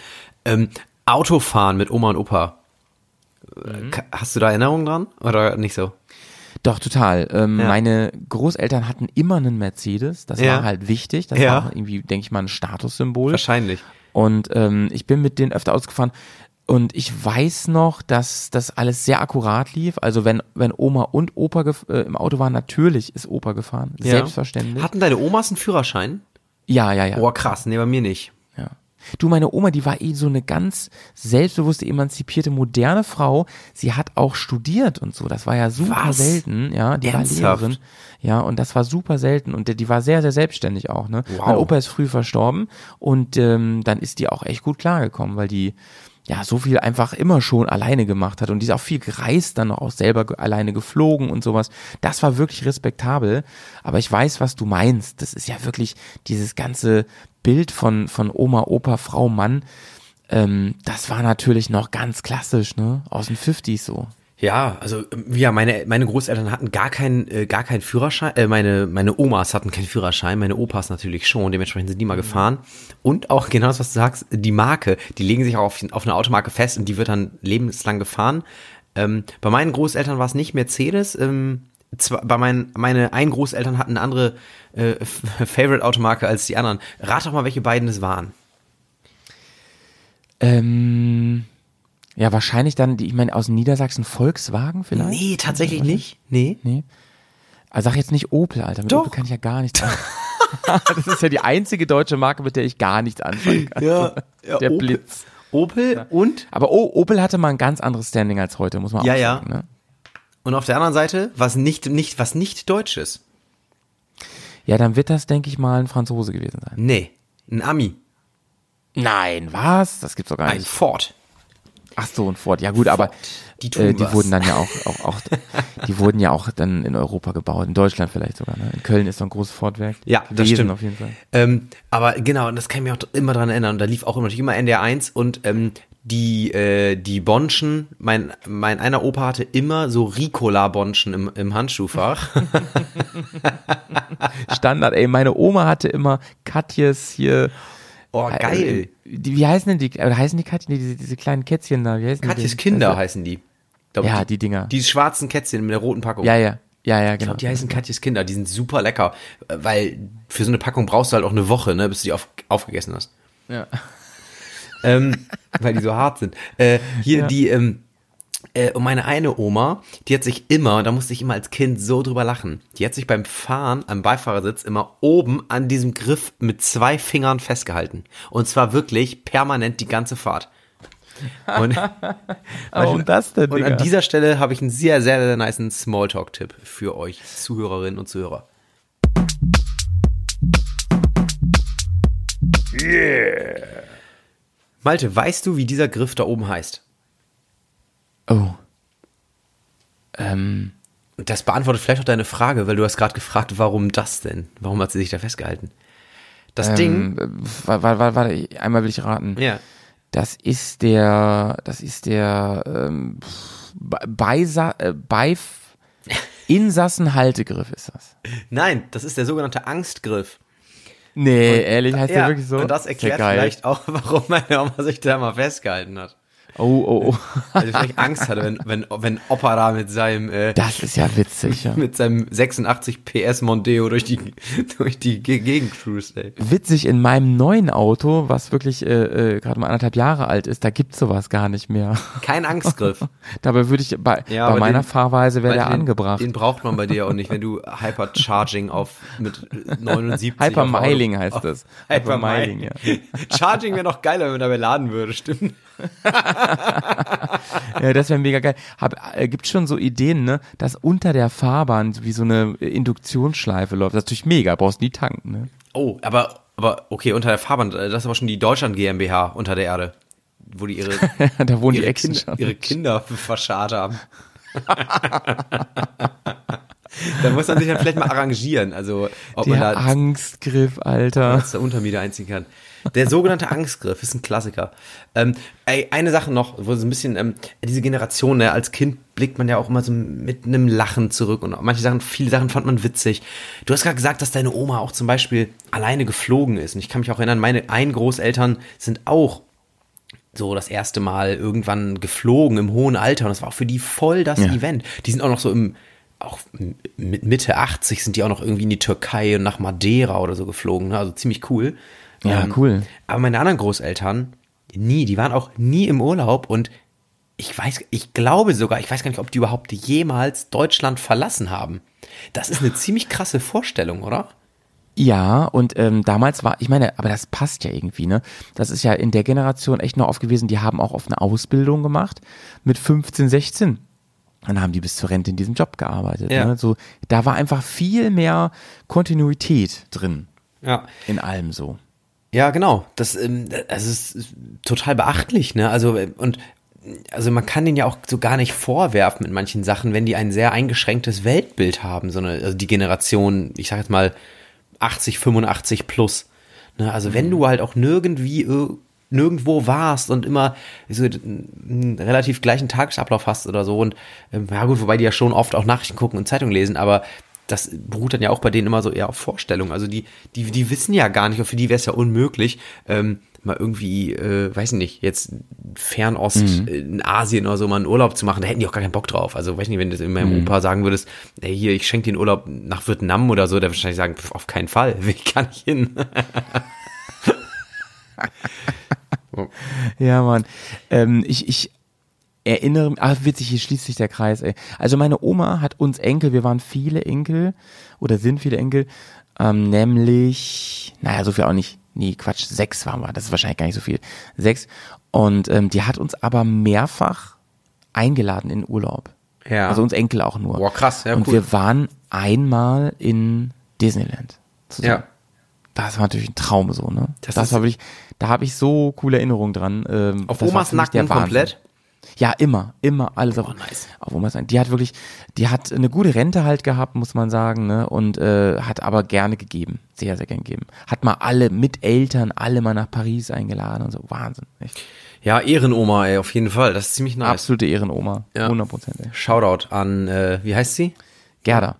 Ähm, Autofahren mit Oma und Opa. Ka- Hast du da Erinnerungen dran? Oder nicht so? Doch, total. Ähm, Ja. Meine Großeltern hatten immer einen Mercedes. Das Ja. war halt wichtig. Das Ja. war irgendwie, denke ich mal, ein Statussymbol. Wahrscheinlich. Und ähm, ich bin mit denen öfter ausgefahren. Und ich weiß noch, dass das alles sehr akkurat lief. Also wenn, wenn Oma und Opa äh, im Auto waren, natürlich ist Opa gefahren. Selbstverständlich. Hatten deine Omas einen Führerschein? ja, ja, ja. Oh, krass. Nee, bei mir nicht. Ja. Du, meine Oma, die war eh so eine ganz selbstbewusste, emanzipierte, moderne Frau. Sie hat auch studiert und so. Das war ja super Was? selten, ja. Die Ernsthaft? war Lehrerin. Ja, und das war super selten. Und die, war sehr, sehr selbstständig auch, ne. Wow. Mein Opa ist früh verstorben und ähm, dann ist die auch echt gut klargekommen, weil die ja so viel einfach immer schon alleine gemacht hat und die ist auch viel gereist, dann auch selber alleine geflogen und sowas. Das war wirklich respektabel. Aber ich weiß, was du meinst. Das ist ja wirklich dieses ganze Bild von, von Oma, Opa, Frau, Mann. Ähm, das war natürlich noch ganz klassisch, ne? Aus den 50s so. Ja, also ähm, ja, meine meine Großeltern hatten gar keinen äh, gar keinen Führerschein. Äh, meine meine Omas hatten keinen Führerschein, meine Opas natürlich schon. Dementsprechend sind die mal gefahren. Und auch genau das, was du sagst, die Marke, die legen sich auch auf, auf eine Automarke fest und die wird dann lebenslang gefahren. Ähm, bei meinen Großeltern war es nicht Mercedes. Ähm, zwar, bei meinen meine einen Großeltern hatten eine andere äh, Favorite Automarke als die anderen. Rat doch mal, welche beiden es waren. Ähm, ja, wahrscheinlich dann, die, ich meine, aus Niedersachsen Volkswagen vielleicht? Nee, tatsächlich nicht. Nee. Nee. Also sag jetzt nicht Opel, Alter. Mit Doch. Opel kann ich ja gar nichts anfangen. das ist ja die einzige deutsche Marke, mit der ich gar nichts anfangen kann. Ja, ja, Der Opel. Blitz. Opel und Aber o Opel hatte mal ein ganz anderes Standing als heute, muss man Ja, auch ja. sagen. Ne? Und auf der anderen Seite, was nicht, nicht, was nicht Deutsches. Ja, dann wird das, denke ich mal, ein Franzose gewesen sein. Nee, ein Ami. Nein, was? Das gibt's doch gar Ein nicht. Ford. Ach so, ein Ford. Ja gut, aber Die äh, die wurden dann ja auch, auch, auch die wurden ja auch dann in Europa gebaut, in Deutschland vielleicht sogar. Ne? In Köln ist so ein großes Fordwerk. Ja, das Gewesen stimmt. auf jeden Fall. Ähm, aber genau, und das kann ich mich auch immer dran erinnern. Und da lief auch immer, natürlich immer NDR 1 und ähm, die, äh, die Bonschen, mein, mein einer Opa hatte immer so Ricola-Bonschen im, im Handschuhfach. Standard, ey, meine Oma hatte immer Katjes hier. Oh, geil. Äh, die, wie heißen denn die? Äh, heißen die Katjes? Nee, diese, diese kleinen Kätzchen da. Wie heißen Katjes die? Kinder Also- heißen die. Glaub, Ja, die Dinger. Die schwarzen Kätzchen mit der roten Packung. Ja, ja. Ja, ja, Ich genau. glaube, die heißen Katjes Kinder. Die sind super lecker. äh, Weil für so eine Packung brauchst du halt auch eine Woche, ne, bis du die auf, aufgegessen hast. Ja. ähm, weil die so hart sind. Äh, hier Ja. die, ähm, äh, und meine eine Oma, die hat sich immer, da musste ich immer als Kind so drüber lachen, die hat sich beim Fahren am Beifahrersitz immer oben an diesem Griff mit zwei Fingern festgehalten. Und zwar wirklich permanent die ganze Fahrt. Und, Warum das denn, und an dieser Stelle habe ich einen sehr, sehr, sehr niceen Smalltalk-Tipp für euch Zuhörerinnen und Zuhörer. Malte, weißt du, wie dieser Griff da oben heißt? Oh. Ähm, Und das beantwortet vielleicht auch deine Frage, weil du hast gerade gefragt, warum das denn? Warum hat sie sich da festgehalten? Das Ding. ähm, warte, warte, warte, einmal will ich raten. Ja. Das ist der, das ist der ähm, Be- Beisa äh, Beif Insassenhaltegriff ist das. Nein, das ist der sogenannte Angstgriff. Nee, ehrlich, heißt der ja, wirklich so? und das ja erklärt vielleicht auch, warum meine Oma sich da mal festgehalten hat. Oh, oh, oh. Sie vielleicht Angst hatte, wenn, wenn, wenn Opa da mit seinem, äh, Das ist ja witzig, ja. mit seinem 86 PS Mondeo durch die, durch die Ge- Gegend cruised, ey. Witzig, in meinem neuen Auto, was wirklich äh, äh, gerade mal anderthalb Jahre alt ist, da gibt's sowas gar nicht mehr. Kein Angstgriff. Dabei würde ich, bei, Ja, bei meiner den- Fahrweise wäre der den, angebracht. Den braucht man bei dir auch nicht, wenn du Hypercharging auf mit 79 Hypermiling auf heißt das. Hypermiling, Hypermiling, ja. Charging wäre noch geiler, wenn man dabei laden würde, stimmt. Ja, das wäre mega geil. Hab, äh, gibt schon so Ideen, ne, dass unter der Fahrbahn wie so eine Induktionsschleife läuft. Das ist natürlich mega, brauchst nie tanken, ne? Oh, aber, aber okay, unter der Fahrbahn, das ist aber schon die Deutschland GmbH unter der Erde, wo die ihre, da wohnen die ihre, Echsen Kinder, ihre Kinder verscharrt haben. da muss man sich dann vielleicht mal arrangieren, also ob man Der da Angstgriff, Alter. dass der Untermieter einziehen kann. Der sogenannte Angstgriff ist ein Klassiker. Ähm, ey, eine Sache noch, wo so ein bisschen, ähm, diese Generation, ne, als Kind blickt man ja auch immer so mit einem Lachen zurück und manche Sachen, viele Sachen fand man witzig. Du hast gerade gesagt, dass deine Oma auch zum Beispiel alleine geflogen ist. Und ich kann mich auch erinnern, meine ein Großeltern sind auch so das erste Mal irgendwann geflogen im hohen Alter und das war auch für die voll das Ja. Event. Die sind auch noch so im, auch mit Mitte 80 sind die auch noch irgendwie in die Türkei und nach Madeira oder so geflogen, ne? also ziemlich cool. Ja, cool. Aber meine anderen Großeltern, nie, die waren auch nie im Urlaub und ich weiß, ich glaube sogar, ich weiß gar nicht, ob die überhaupt jemals Deutschland verlassen haben. Das ist eine ziemlich krasse Vorstellung, oder? Ja, und ähm, damals war, ich meine, aber das passt ja irgendwie, ne? Das ist ja in der Generation echt noch oft gewesen, die haben auch oft eine Ausbildung gemacht mit 15, 16. Dann haben die bis zur Rente in diesem Job gearbeitet. Ja. Ne? So, da war einfach viel mehr Kontinuität drin Ja. in allem so. Ja, genau. Das, ähm, das ist ist total beachtlich, ne? Also, äh, und also man kann denen ja auch so gar nicht vorwerfen mit manchen Sachen, wenn die ein sehr eingeschränktes Weltbild haben, so eine, also die Generation, ich sag jetzt mal 80, 85 plus. Ne? Also wenn du halt auch nirgendwie ir- nirgendwo warst und immer so einen relativ gleichen Tagesablauf hast oder so und ähm, ja gut, wobei die ja schon oft auch Nachrichten gucken und Zeitung lesen, aber das beruht dann ja auch bei denen immer so eher auf Vorstellungen. Also die, die, die wissen ja gar nicht, und für die wäre es ja unmöglich, ähm, mal irgendwie, äh, weiß ich nicht, jetzt Fernost, äh, in Asien oder so mal einen Urlaub zu machen, da hätten die auch gar keinen Bock drauf. Also weiß ich nicht, wenn du das in meinem Opa sagen würdest, ey, hier, ich schenke einen Urlaub nach Vietnam oder so, der würde wahrscheinlich sagen, pf, auf keinen Fall, will ich gar nicht hin. Ja, Mann. Ähm, ich, ich erinnere mich, ah, witzig, hier schließt sich der Kreis, ey. Also meine Oma hat uns Enkel, wir waren viele Enkel oder sind viele Enkel, ähm, nämlich, naja, so viel auch nicht. Nee, Quatsch, sechs waren wir, das ist wahrscheinlich gar nicht so viel. Sechs. Und ähm, die hat uns aber mehrfach eingeladen in Urlaub. Ja. Also uns Enkel auch nur. Boah, krass, ja, Und cool. wir waren einmal in Disneyland zusammen. Ja. das war natürlich ein Traum so, ne? Das Das, habe ich, da habe ich so coole Erinnerungen dran. Ähm, Auf Omas Nacken komplett? Ja, immer, immer alles auf, Oh, nice. auf Omas Nacken. Die hat wirklich, die hat eine gute Rente halt gehabt, muss man sagen, ne? Und äh, hat aber gerne gegeben, sehr, sehr gern gegeben. Hat mal alle mit Eltern, alle mal nach Paris eingeladen und so, Wahnsinn, echt. Ja, Ehrenoma, ey, auf jeden Fall. Das ist ziemlich nice. Absolute Ehrenoma, Ja. 100 Prozent. Shoutout an, äh, wie heißt sie? Gerda.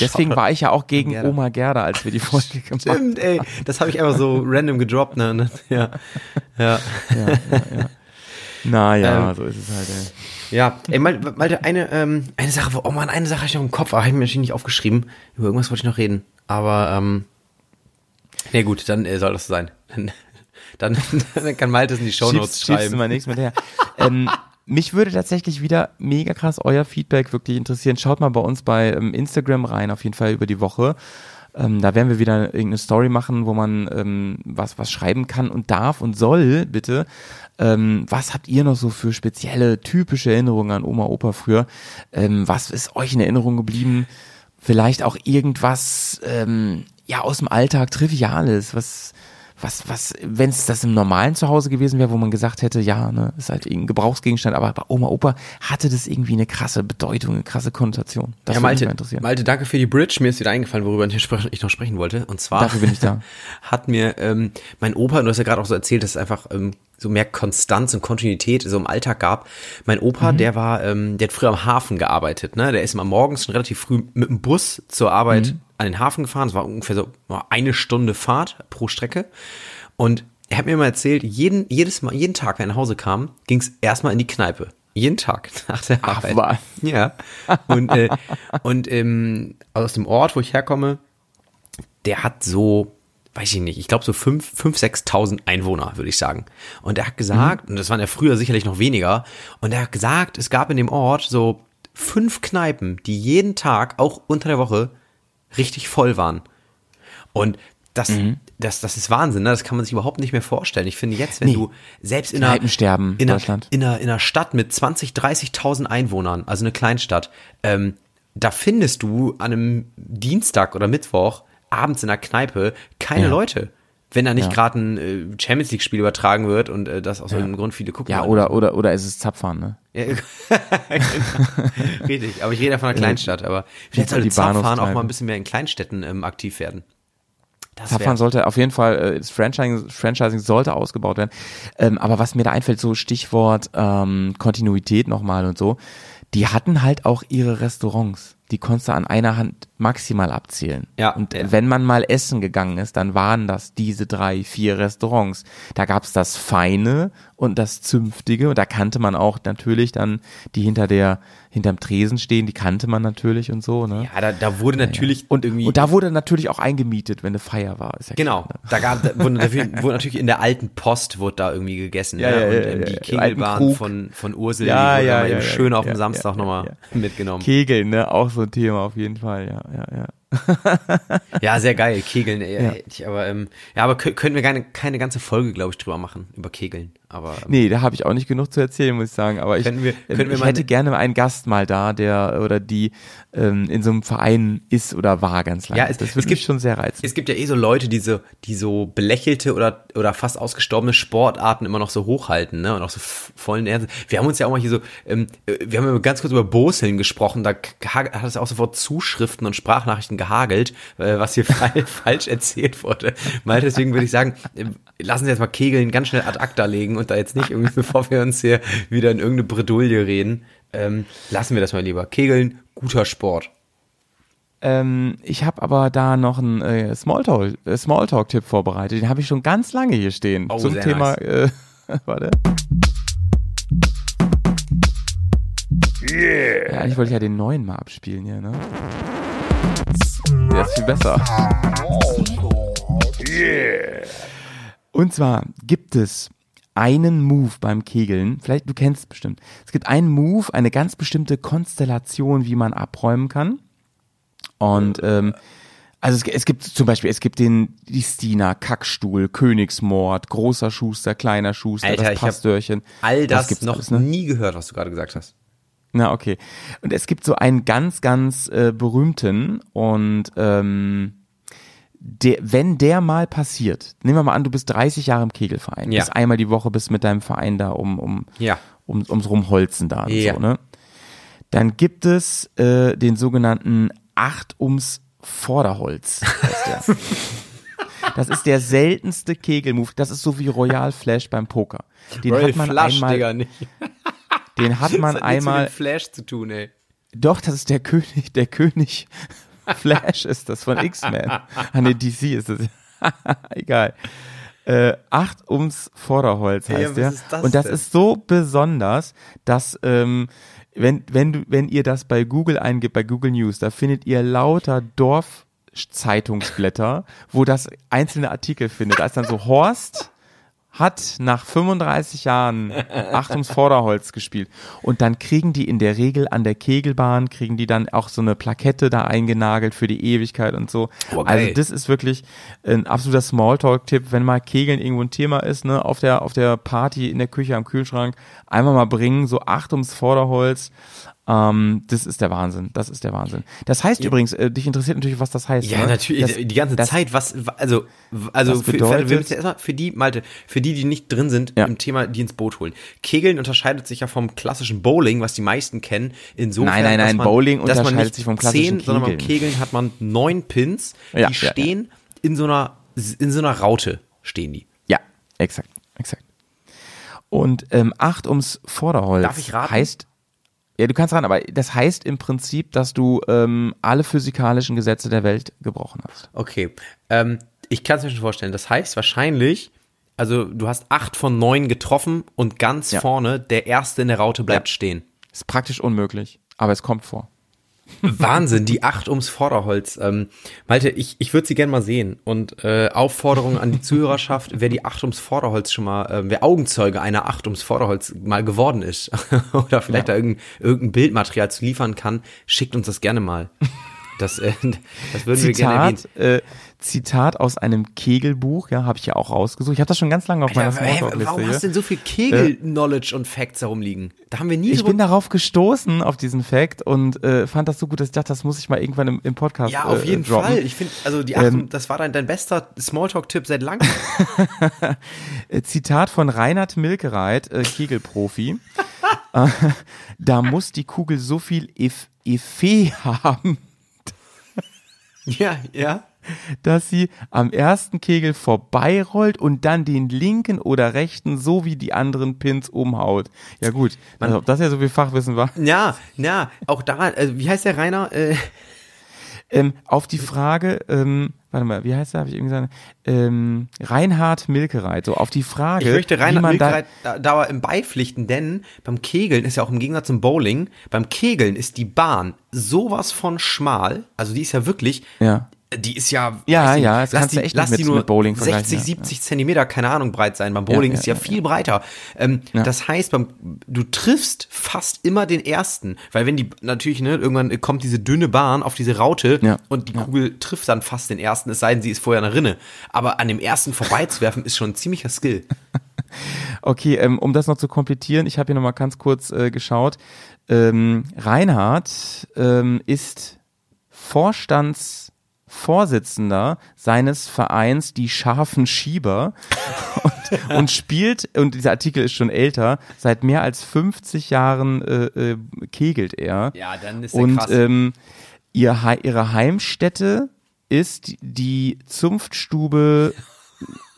Deswegen war ich ja auch gegen Gerda. Oma Gerda, als wir die Folge gemacht haben. Stimmt, ey. Das habe ich einfach so random gedroppt, ne? ne? Ja. Ja. Naja, Ähm, so ist es halt, ey. Ja, ey, mal, Malte, eine, ähm, eine Sache, wo- oh man, eine Sache habe ich noch im Kopf, aber habe ich mir natürlich nicht aufgeschrieben. Über irgendwas wollte ich noch reden. Aber, ähm, na gut, dann äh, soll das so sein. Dann, dann, dann kann Malte es in die Shownotes Schiebst, schiebst du schreiben. mal nichts mit her. ähm, mich würde tatsächlich wieder mega krass euer Feedback wirklich interessieren. Schaut mal bei uns bei ähm, Instagram rein, auf jeden Fall über die Woche. Ähm, da werden wir wieder irgendeine Story machen, wo man ähm, was, was schreiben kann und darf und soll, bitte. Ähm, was habt ihr noch so für spezielle, typische Erinnerungen an Oma, Opa früher? Ähm, was ist euch in Erinnerung geblieben? Vielleicht auch irgendwas, ähm, ja, aus dem Alltag Triviales, was, was, was, wenn es das im normalen Zuhause gewesen wäre, wo man gesagt hätte, ja, ne, ist halt irgendein Gebrauchsgegenstand, aber bei Oma, Opa hatte das irgendwie eine krasse Bedeutung, eine krasse Konnotation. Das Ja, mich Malte, mal interessieren. Malte, danke für die Bridge. Mir ist wieder eingefallen, worüber ich noch sprechen wollte. Und zwar Dafür bin ich da. hat mir ähm, mein Opa, du hast ja gerade auch so erzählt, dass es einfach ähm, so mehr Konstanz und Kontinuität so im Alltag gab. Mein Opa, der war, ähm, der hat früher am Hafen gearbeitet. Ne? Der ist immer morgens schon relativ früh mit dem Bus zur Arbeit an den Hafen gefahren. Das war ungefähr so eine Stunde Fahrt pro Strecke. Und er hat mir immer erzählt, jeden, jedes Mal, jeden Tag, wenn er nach Hause kam, ging es erstmal in die Kneipe. Jeden Tag nach der Ach, Arbeit. was? Ja. Und, äh, und ähm, aus dem Ort, wo ich herkomme, der hat so, weiß ich nicht, ich glaube so fünf, fünf, 6.000 Einwohner, würde ich sagen. Und er hat gesagt, und das waren ja früher sicherlich noch weniger, und er hat gesagt, es gab in dem Ort so fünf Kneipen, die jeden Tag, auch unter der Woche, richtig voll waren. Und das, das, das ist Wahnsinn, ne? das kann man sich überhaupt nicht mehr vorstellen. Ich finde jetzt, wenn Nee. du selbst in einer, in einer, in einer, in einer Stadt mit 20, 30.000 Einwohnern, also eine Kleinstadt, ähm, da findest du an einem Dienstag oder Mittwoch abends in der Kneipe keine Ja. Leute. Wenn da nicht Ja. gerade ein äh, Champions League Spiel übertragen wird und äh, das aus irgendeinem Grund viele gucken. Ja, oder, oder, oder es ist Zapfahren, ne? Ja, genau. Richtig, aber ich rede ja von einer Kleinstadt, aber vielleicht Die sollte Zapfahren auch mal ein bisschen mehr in Kleinstädten ähm, aktiv werden. Das Zapfahren sollte auf jeden Fall, äh, das Franchising, Franchising sollte ausgebaut werden. Ähm, aber was mir da einfällt, so Stichwort ähm, Kontinuität nochmal und so, die hatten halt auch ihre Restaurants. Die konntest du an einer Hand maximal abzählen. Ja, Und ja. wenn man mal essen gegangen ist, dann waren das diese drei, vier Restaurants. Da gab's das Feine und das Zünftige und da kannte man auch natürlich dann die hinter der, hinterm Tresen stehen, die kannte man natürlich und so, ne? ja, da, da wurde natürlich Und, irgendwie und da wurde natürlich auch eingemietet, wenn eine Feier war. Ja Genau, klar, ne? da gab, da wurde, dafür, wurde natürlich in der alten Post wurde da irgendwie gegessen. Ja, ne? ja, und ja, ähm, ja, die ja, Kegelbahn von, von Ursel, Ja, die wurde ja, ja, ja, schön auf ja, dem Samstag ja, nochmal ja. mitgenommen. Kegeln, ne? Auch so ein Thema auf jeden Fall, ja, ja, ja. Ja, sehr geil, Kegeln. Äh, Ja. aber, ähm, ja, aber kö- können wir keine, keine ganze Folge, glaube ich, drüber machen, über Kegeln. Aber ähm, Nee, da habe ich auch nicht genug zu erzählen, muss ich sagen. Aber ich, Können wir- ich mal hätte eine- gerne einen Gast mal da, der oder die ähm, in so einem Verein ist oder war ganz lange. Ja, es- das würde gibt- mich schon sehr reizen. Es gibt ja eh so Leute, die so, die so belächelte oder, oder fast ausgestorbene Sportarten immer noch so hochhalten, ne? Und auch so vollen Ernst. Wir haben uns ja auch mal hier so, ähm, äh, wir haben ja ganz kurz über Boseln gesprochen, da hat es auch sofort Zuschriften und Sprachnachrichten gehagelt, äh, was hier falsch erzählt wurde. Mal deswegen würde ich sagen, äh, lassen Sie jetzt mal Kegeln ganz schnell ad acta legen und da jetzt nicht irgendwie, bevor wir uns hier wieder in irgendeine Bredouille reden, ähm, lassen wir das mal lieber. Kegeln, guter Sport. Ähm, ich habe aber da noch einen äh, Smalltalk, äh, Smalltalk-Tipp vorbereitet. Den habe ich schon ganz lange hier stehen. Oh, zum sehr Thema, äh, warte. Ja, eigentlich wollte ich ja den neuen mal abspielen hier, ne? Der ist viel besser. Und zwar gibt es einen Move beim Kegeln, vielleicht du kennst es bestimmt. Es gibt einen Move, eine ganz bestimmte Konstellation, wie man abräumen kann. Und ähm, also es, es gibt zum Beispiel, es gibt den die Stina, Kackstuhl, Königsmord, großer Schuster, kleiner Schuster, Alter, das ich hab Pastörchen. All das gibt's noch alles, ne? nie gehört, was du gerade gesagt hast. Na, okay. Und es gibt so einen ganz, ganz äh, berühmten und ähm, der, wenn der mal passiert, nehmen wir mal an, du bist 30 Jahre im Kegelverein, Ja. bist einmal die Woche bist mit deinem Verein da um, um, Ja. um, ums Rumholzen da und Ja. so, ne? Dann gibt es äh, den sogenannten Acht ums Vorderholz. Das ist der seltenste Kegelmove. Das ist so wie Royal Flash beim Poker. Den hat man einmal, nicht. den hat man Das hat nichts mit einmal, dem Flash zu tun, ey. doch, das ist der König, der König Flash ist das von X-Men. An der DC ist das. Egal. Äh, acht ums Vorderholz Ja, heißt was der. Und das denn? ist so besonders, dass ähm, wenn, wenn, du, wenn ihr das bei Google eingibt, bei Google News, da findet ihr lauter Dorfzeitungsblätter, wo das einzelne Artikel findet. Da ist dann so Horst hat nach 35 Jahren Acht ums Vorderholz gespielt. Und dann kriegen die in der Regel an der Kegelbahn, kriegen die dann auch so eine Plakette da eingenagelt für die Ewigkeit und so. Oh, geil. also das ist wirklich ein absoluter Smalltalk-Tipp, wenn mal Kegeln irgendwo ein Thema ist, ne, auf der, auf der Party, in der Küche, am Kühlschrank, einmal mal bringen, so Acht ums Vorderholz. Ähm, das ist der Wahnsinn. Das ist der Wahnsinn. Das heißt übrigens, äh, dich interessiert natürlich, was das heißt. Ja, ne? natürlich, Das, die ganze das, Zeit, was, also, also, für, bedeutet- wir müssen ja erstmal für die, Malte, für die, die nicht drin sind Ja. im Thema, die ins Boot holen. Kegeln unterscheidet sich ja vom klassischen Bowling, was die meisten kennen, insofern, Nein, nein, nein, man, Bowling dass man unterscheidet sich vom klassischen zehn, sondern beim Kegeln. Kegeln hat man neun Pins, Ja, die ja, stehen in so einer, in so einer Raute stehen die. Ja, exakt, exakt. Und ähm, acht ums Vorderholz Darf ich raten? heißt, ja, du kannst ran, aber das heißt im Prinzip, dass du ähm, alle physikalischen Gesetze der Welt gebrochen hast. Okay, ähm, ich kann es mir schon vorstellen. Das heißt wahrscheinlich, also du hast acht von neun getroffen und ganz Ja. vorne der erste in der Raute bleibt Ja. stehen. Ist praktisch unmöglich, aber es kommt vor. Wahnsinn, die acht ums Vorderholz. Ähm, Malte, ich, ich würde sie gern mal sehen. Und äh, Aufforderung an die Zuhörerschaft, wer die acht ums Vorderholz schon mal, äh, wer Augenzeuge einer acht ums Vorderholz mal geworden ist oder vielleicht da irgendein, irgendein Bildmaterial zu liefern kann, schickt uns das gerne mal. Das, äh, das würden wir gerne erwähnen. Zitat, äh, Zitat aus einem Kegelbuch, ja, habe ich ja auch rausgesucht. Ich habe das schon ganz lange auf meiner hä, Smalltalk-Liste warum hast du denn so viel Kegel-Knowledge und Facts herumliegen? Da haben wir nie Ich bin darauf gestoßen, auf diesen Fact und äh, fand das so gut, dass ich dachte, das muss ich mal irgendwann im, im Podcast Ja, auf äh, jeden droppen. Fall. Ich finde, also die Achtung, Ähm, das war dein, dein bester Smalltalk-Tipp seit langem. Äh, Zitat von Reinhard Milkereit, äh, Kegelprofi. äh, da muss die Kugel so viel Eff Effet haben, ja, ja. Dass sie am ersten Kegel vorbeirollt und dann den linken oder rechten sowie die anderen Pins umhaut. Ja gut, also, ob das ja so viel Fachwissen war. Ja, ja, auch da, also wie heißt der Rainer? Äh, Ähm, auf die Frage, ähm, warte mal, wie heißt der? Habe ich irgendwie gesagt? Ähm, Reinhard Milkereit. So auf die Frage, ich möchte wie Rainer man da, Milkreit da, da im Beipflichten, denn beim Kegeln ist ja auch im Gegensatz zum Bowling, beim Kegeln ist die Bahn sowas von schmal, also die ist ja wirklich, Ja. Die ist ja, Ja, ja, nicht, das lass die, echt lass nicht die mit- nur mit Bowling vergleichen, 60, ja, 70 Zentimeter, keine Ahnung, breit sein. Beim Bowling Ja, ist ja, ja, viel breiter. Ähm, Ja. Das heißt, beim, du triffst fast immer den ersten, weil wenn die natürlich, ne, irgendwann kommt diese dünne Bahn auf diese Raute Ja. und die Kugel trifft dann fast den ersten, es sei denn, sie ist vorher eine Rinne. Aber an dem ersten vorbeizuwerfen ist schon ein ziemlicher Skill. Okay, ähm, um das noch zu komplettieren, ich habe hier nochmal ganz kurz äh, geschaut. Ähm, Reinhard ähm, ist Vorstandsvorsitzender seines Vereins Die Scharfen Schieber und, und spielt, und dieser Artikel ist schon älter, seit mehr als 50 Jahren äh, äh, kegelt er. Ja, dann ist Und ähm, ihr, ihre Heimstätte ist die Zunftstube.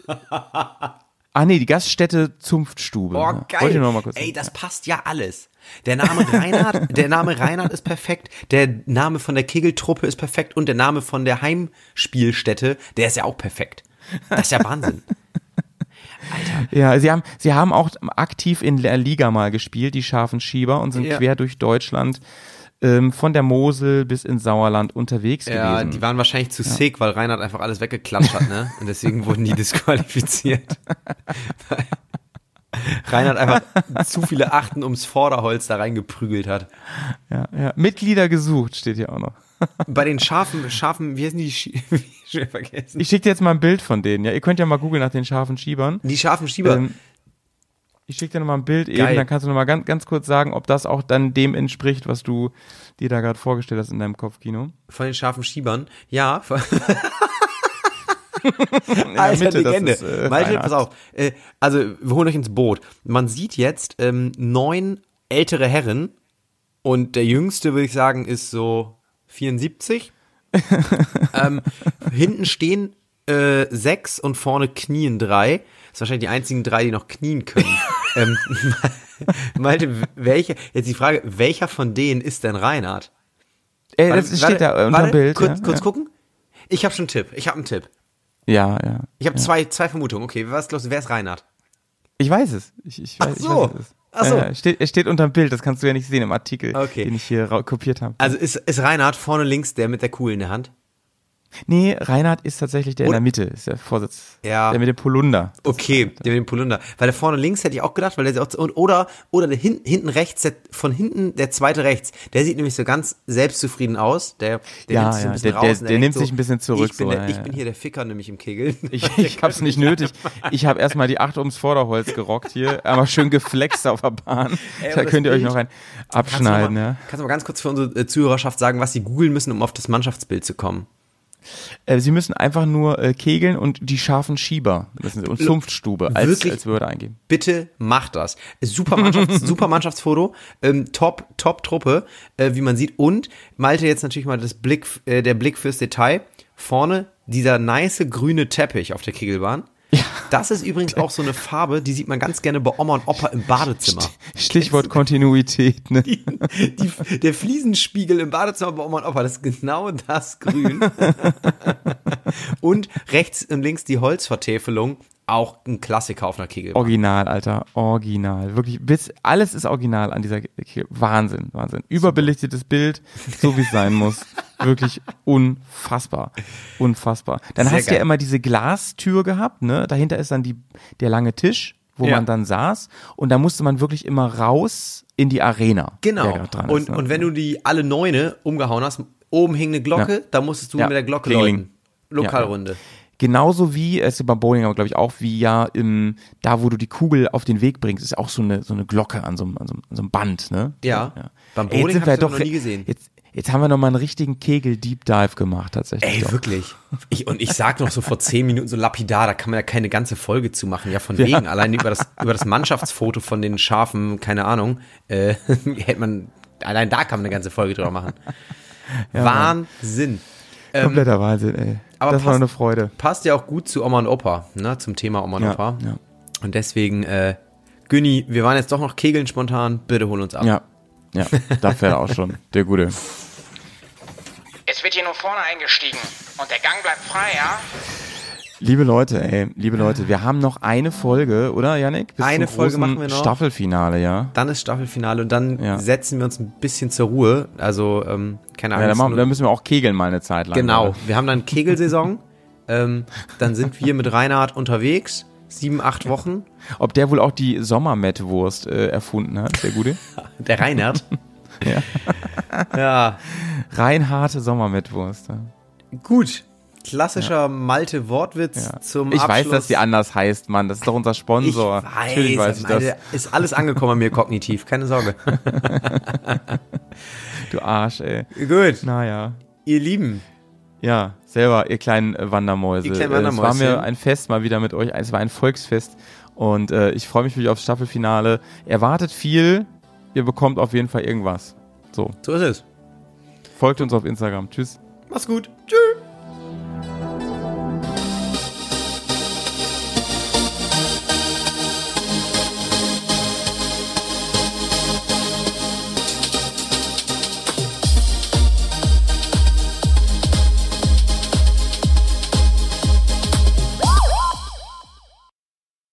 ah nee, die Gaststätte Zunftstube. Oh, geil. Wollte ich noch mal kurz Ey, das passt ja alles. Der Name Reinhard, der Name Reinhard ist perfekt, der Name von der Kegeltruppe ist perfekt und der Name von der Heimspielstätte, der ist ja auch perfekt. Das ist ja Wahnsinn. Ja, sie haben, sie haben auch aktiv in der Liga mal gespielt, die scharfen Schieber, und sind Ja. quer durch Deutschland ähm, von der Mosel bis ins Sauerland unterwegs Ja, gewesen. die waren wahrscheinlich zu sick, weil Reinhard einfach alles weggeklatscht hat, ne? Und deswegen wurden die disqualifiziert. Reinhard einfach zu viele Achten ums Vorderholz da reingeprügelt hat. ja, ja. Mitglieder gesucht, steht hier auch noch. Bei den scharfen, scharfen, wie heißen die? Sch- Schon vergessen. Ich schicke dir jetzt mal ein Bild von denen. Ja, ihr könnt ja mal googeln nach den scharfen Schiebern. Die scharfen Schieber. Ähm, ich schicke dir nochmal ein Bild Geil. eben, dann kannst du nochmal ganz, ganz kurz sagen, ob das auch dann dem entspricht, was du dir da gerade vorgestellt hast in deinem Kopfkino. Von den scharfen Schiebern. Ja. Alter, Mitte, das Legende. ist, äh, Malte, pass auf. Äh, also, wir holen euch ins Boot. Man sieht jetzt ähm, neun ältere Herren und der jüngste, würde ich sagen, ist so 74. ähm, hinten stehen äh, sechs und vorne knien drei. Das ist wahrscheinlich die einzigen drei, die noch knien können. ähm, Malte, welche, jetzt die Frage, welcher von denen ist denn Reinhard? Ey, Warte, das warte, steht da unter warte, Bild. Kurz, ja, kurz ja. gucken. Ich habe schon einen Tipp. Ich habe einen Tipp. Ja, ja. Ich habe zwei, zwei Vermutungen. Okay, was glaubst du, wer ist Reinhard? Ich weiß es. Ich, ich weiß, Ach ich so. weiß es. Ach so. Ja, ja, steht, steht unterm Bild, das kannst du ja nicht sehen im Artikel, Okay. den ich hier kopiert habe. Also ist, ist Reinhard vorne links der mit der Kugel in der Hand? Nee, Reinhard ist tatsächlich der in Oder- der Mitte, ist der Vorsitz. Ja. Der mit dem Polunder. Okay, der mit dem Polunder. Weil der vorne links hätte ich auch gedacht, weil der auch, und, oder, oder der hin, hinten rechts, der, von hinten der zweite rechts, der sieht nämlich so ganz selbstzufrieden aus. Der, der Ja, nimmt sich so ja, ein bisschen der- raus. der- und der nimmt sich ein bisschen zurück, Ich bin, so, der, ja, ich bin hier der Ficker nämlich im Kegeln. Ich, ich hab's nicht nötig. Ich habe erstmal die acht ums Vorderholz gerockt hier, aber schön geflext auf der Bahn. Ey, da könnt ihr euch noch ein Kannst du abschneiden, mal, ja. Kannst du mal ganz kurz für unsere äh, Zuhörerschaft sagen, was sie googeln müssen, um auf das Mannschaftsbild zu kommen? Äh, Sie müssen einfach nur äh, kegeln und die scharfen Schieber müssen Sie und Zunftstube als, Wirklich? als Würde eingeben. Bitte macht das. Super, Mannschafts super Mannschaftsfoto, ähm, top, top Truppe, äh, wie man sieht. Und Malte jetzt natürlich mal das Blick, äh, der Blick fürs Detail. Vorne dieser nice grüne Teppich auf der Kegelbahn. Das ist übrigens auch so eine Farbe, die sieht man ganz gerne bei Oma und Opa im Badezimmer. Stichwort Kontinuität, ne? Die, der Fliesenspiegel im Badezimmer bei Oma und Opa, das ist genau das Grün. und rechts und links die Holzvertäfelung, auch ein Klassiker auf einer Kegelbahn. Original, Alter, original. Wirklich, bis, alles ist original an dieser Ke- Wahnsinn, Wahnsinn. Überbelichtetes Bild, so wie es sein muss. Wirklich unfassbar. Unfassbar. Dann Sehr hast du ja immer diese Glastür gehabt, ne? Dahinter ist dann die, der lange Tisch, wo Ja. man dann saß. Und da musste man wirklich immer raus in die Arena. Genau. und, ist, ne? und wenn du die alle Neune umgehauen hast, oben hing eine Glocke, Ja. da musstest du Ja. mit der Glocke Klingeling. läuten. Lokalrunde. Genauso wie, es ist beim Bowling aber glaube ich auch, wie ja im, da wo du die Kugel auf den Weg bringst, ist auch so eine, so eine Glocke an so einem, an so einem, an so einem Band, ne? Ja. Beim Ey, jetzt Bowling sind wir doch noch nie gesehen. Jetzt, jetzt haben wir noch mal einen richtigen Kegel-Deep Dive gemacht, tatsächlich. Ey, doch. wirklich. Ich, und ich sag noch so vor zehn Minuten so lapidar, da kann man ja keine ganze Folge zu machen. Ja, von Ja. wegen. Allein über das, über das Mannschaftsfoto von den Schafen, keine Ahnung, äh, hätte man, allein da kann man eine ganze Folge drüber machen. Wahnsinn. Kompletter Wahnsinn, ey. ähm, aber das war passt- eine Freude. Passt ja auch gut zu Oma und Opa, ne, zum Thema Oma und Ja, Opa. ja. Und deswegen, äh, Günni, wir waren jetzt doch noch kegeln spontan, bitte hol uns ab. Ja, ja, da fährt er auch schon, der Gute. Es wird hier nur vorne eingestiegen. Und der Gang bleibt frei, ja? Liebe Leute, ey, liebe Leute, wir haben noch eine Folge, oder, Yannick? Bis Eine Folge machen wir noch. Staffelfinale, ja. Dann ist Staffelfinale und dann Ja. setzen wir uns ein bisschen zur Ruhe. Also, ähm, keine Ja, dann, machen, dann müssen wir auch kegeln mal eine Zeit lang. genau, oder? wir haben dann Kegelsaison. ähm, dann sind wir mit Reinhard unterwegs. Sieben, acht Wochen. Ob der wohl auch die Sommermettwurst äh, erfunden hat, der Gute? Der Reinhard. Ja. ja, Reinharte Sommermettwurst. Ja. gut. Klassischer Malte-Wortwitz Ja. zum ich Abschluss. weiß, dass die anders heißt, Mann. Das ist doch unser Sponsor. Ich weiß, Natürlich weiß ich Malte, ist alles angekommen an mir kognitiv, keine Sorge. das. Du Arsch, ey. Gut, Naja. ihr Lieben, Ja, selber, ihr kleinen äh, Wandermäuse. Ihr kleinen Äh, Es war mir ein Fest mal wieder mit euch. Es war ein Volksfest. Und äh, ich freue mich wirklich aufs Staffelfinale. Erwartet viel. Ihr bekommt auf jeden Fall irgendwas. So, so ist es. folgt uns auf Instagram. Tschüss. Mach's gut.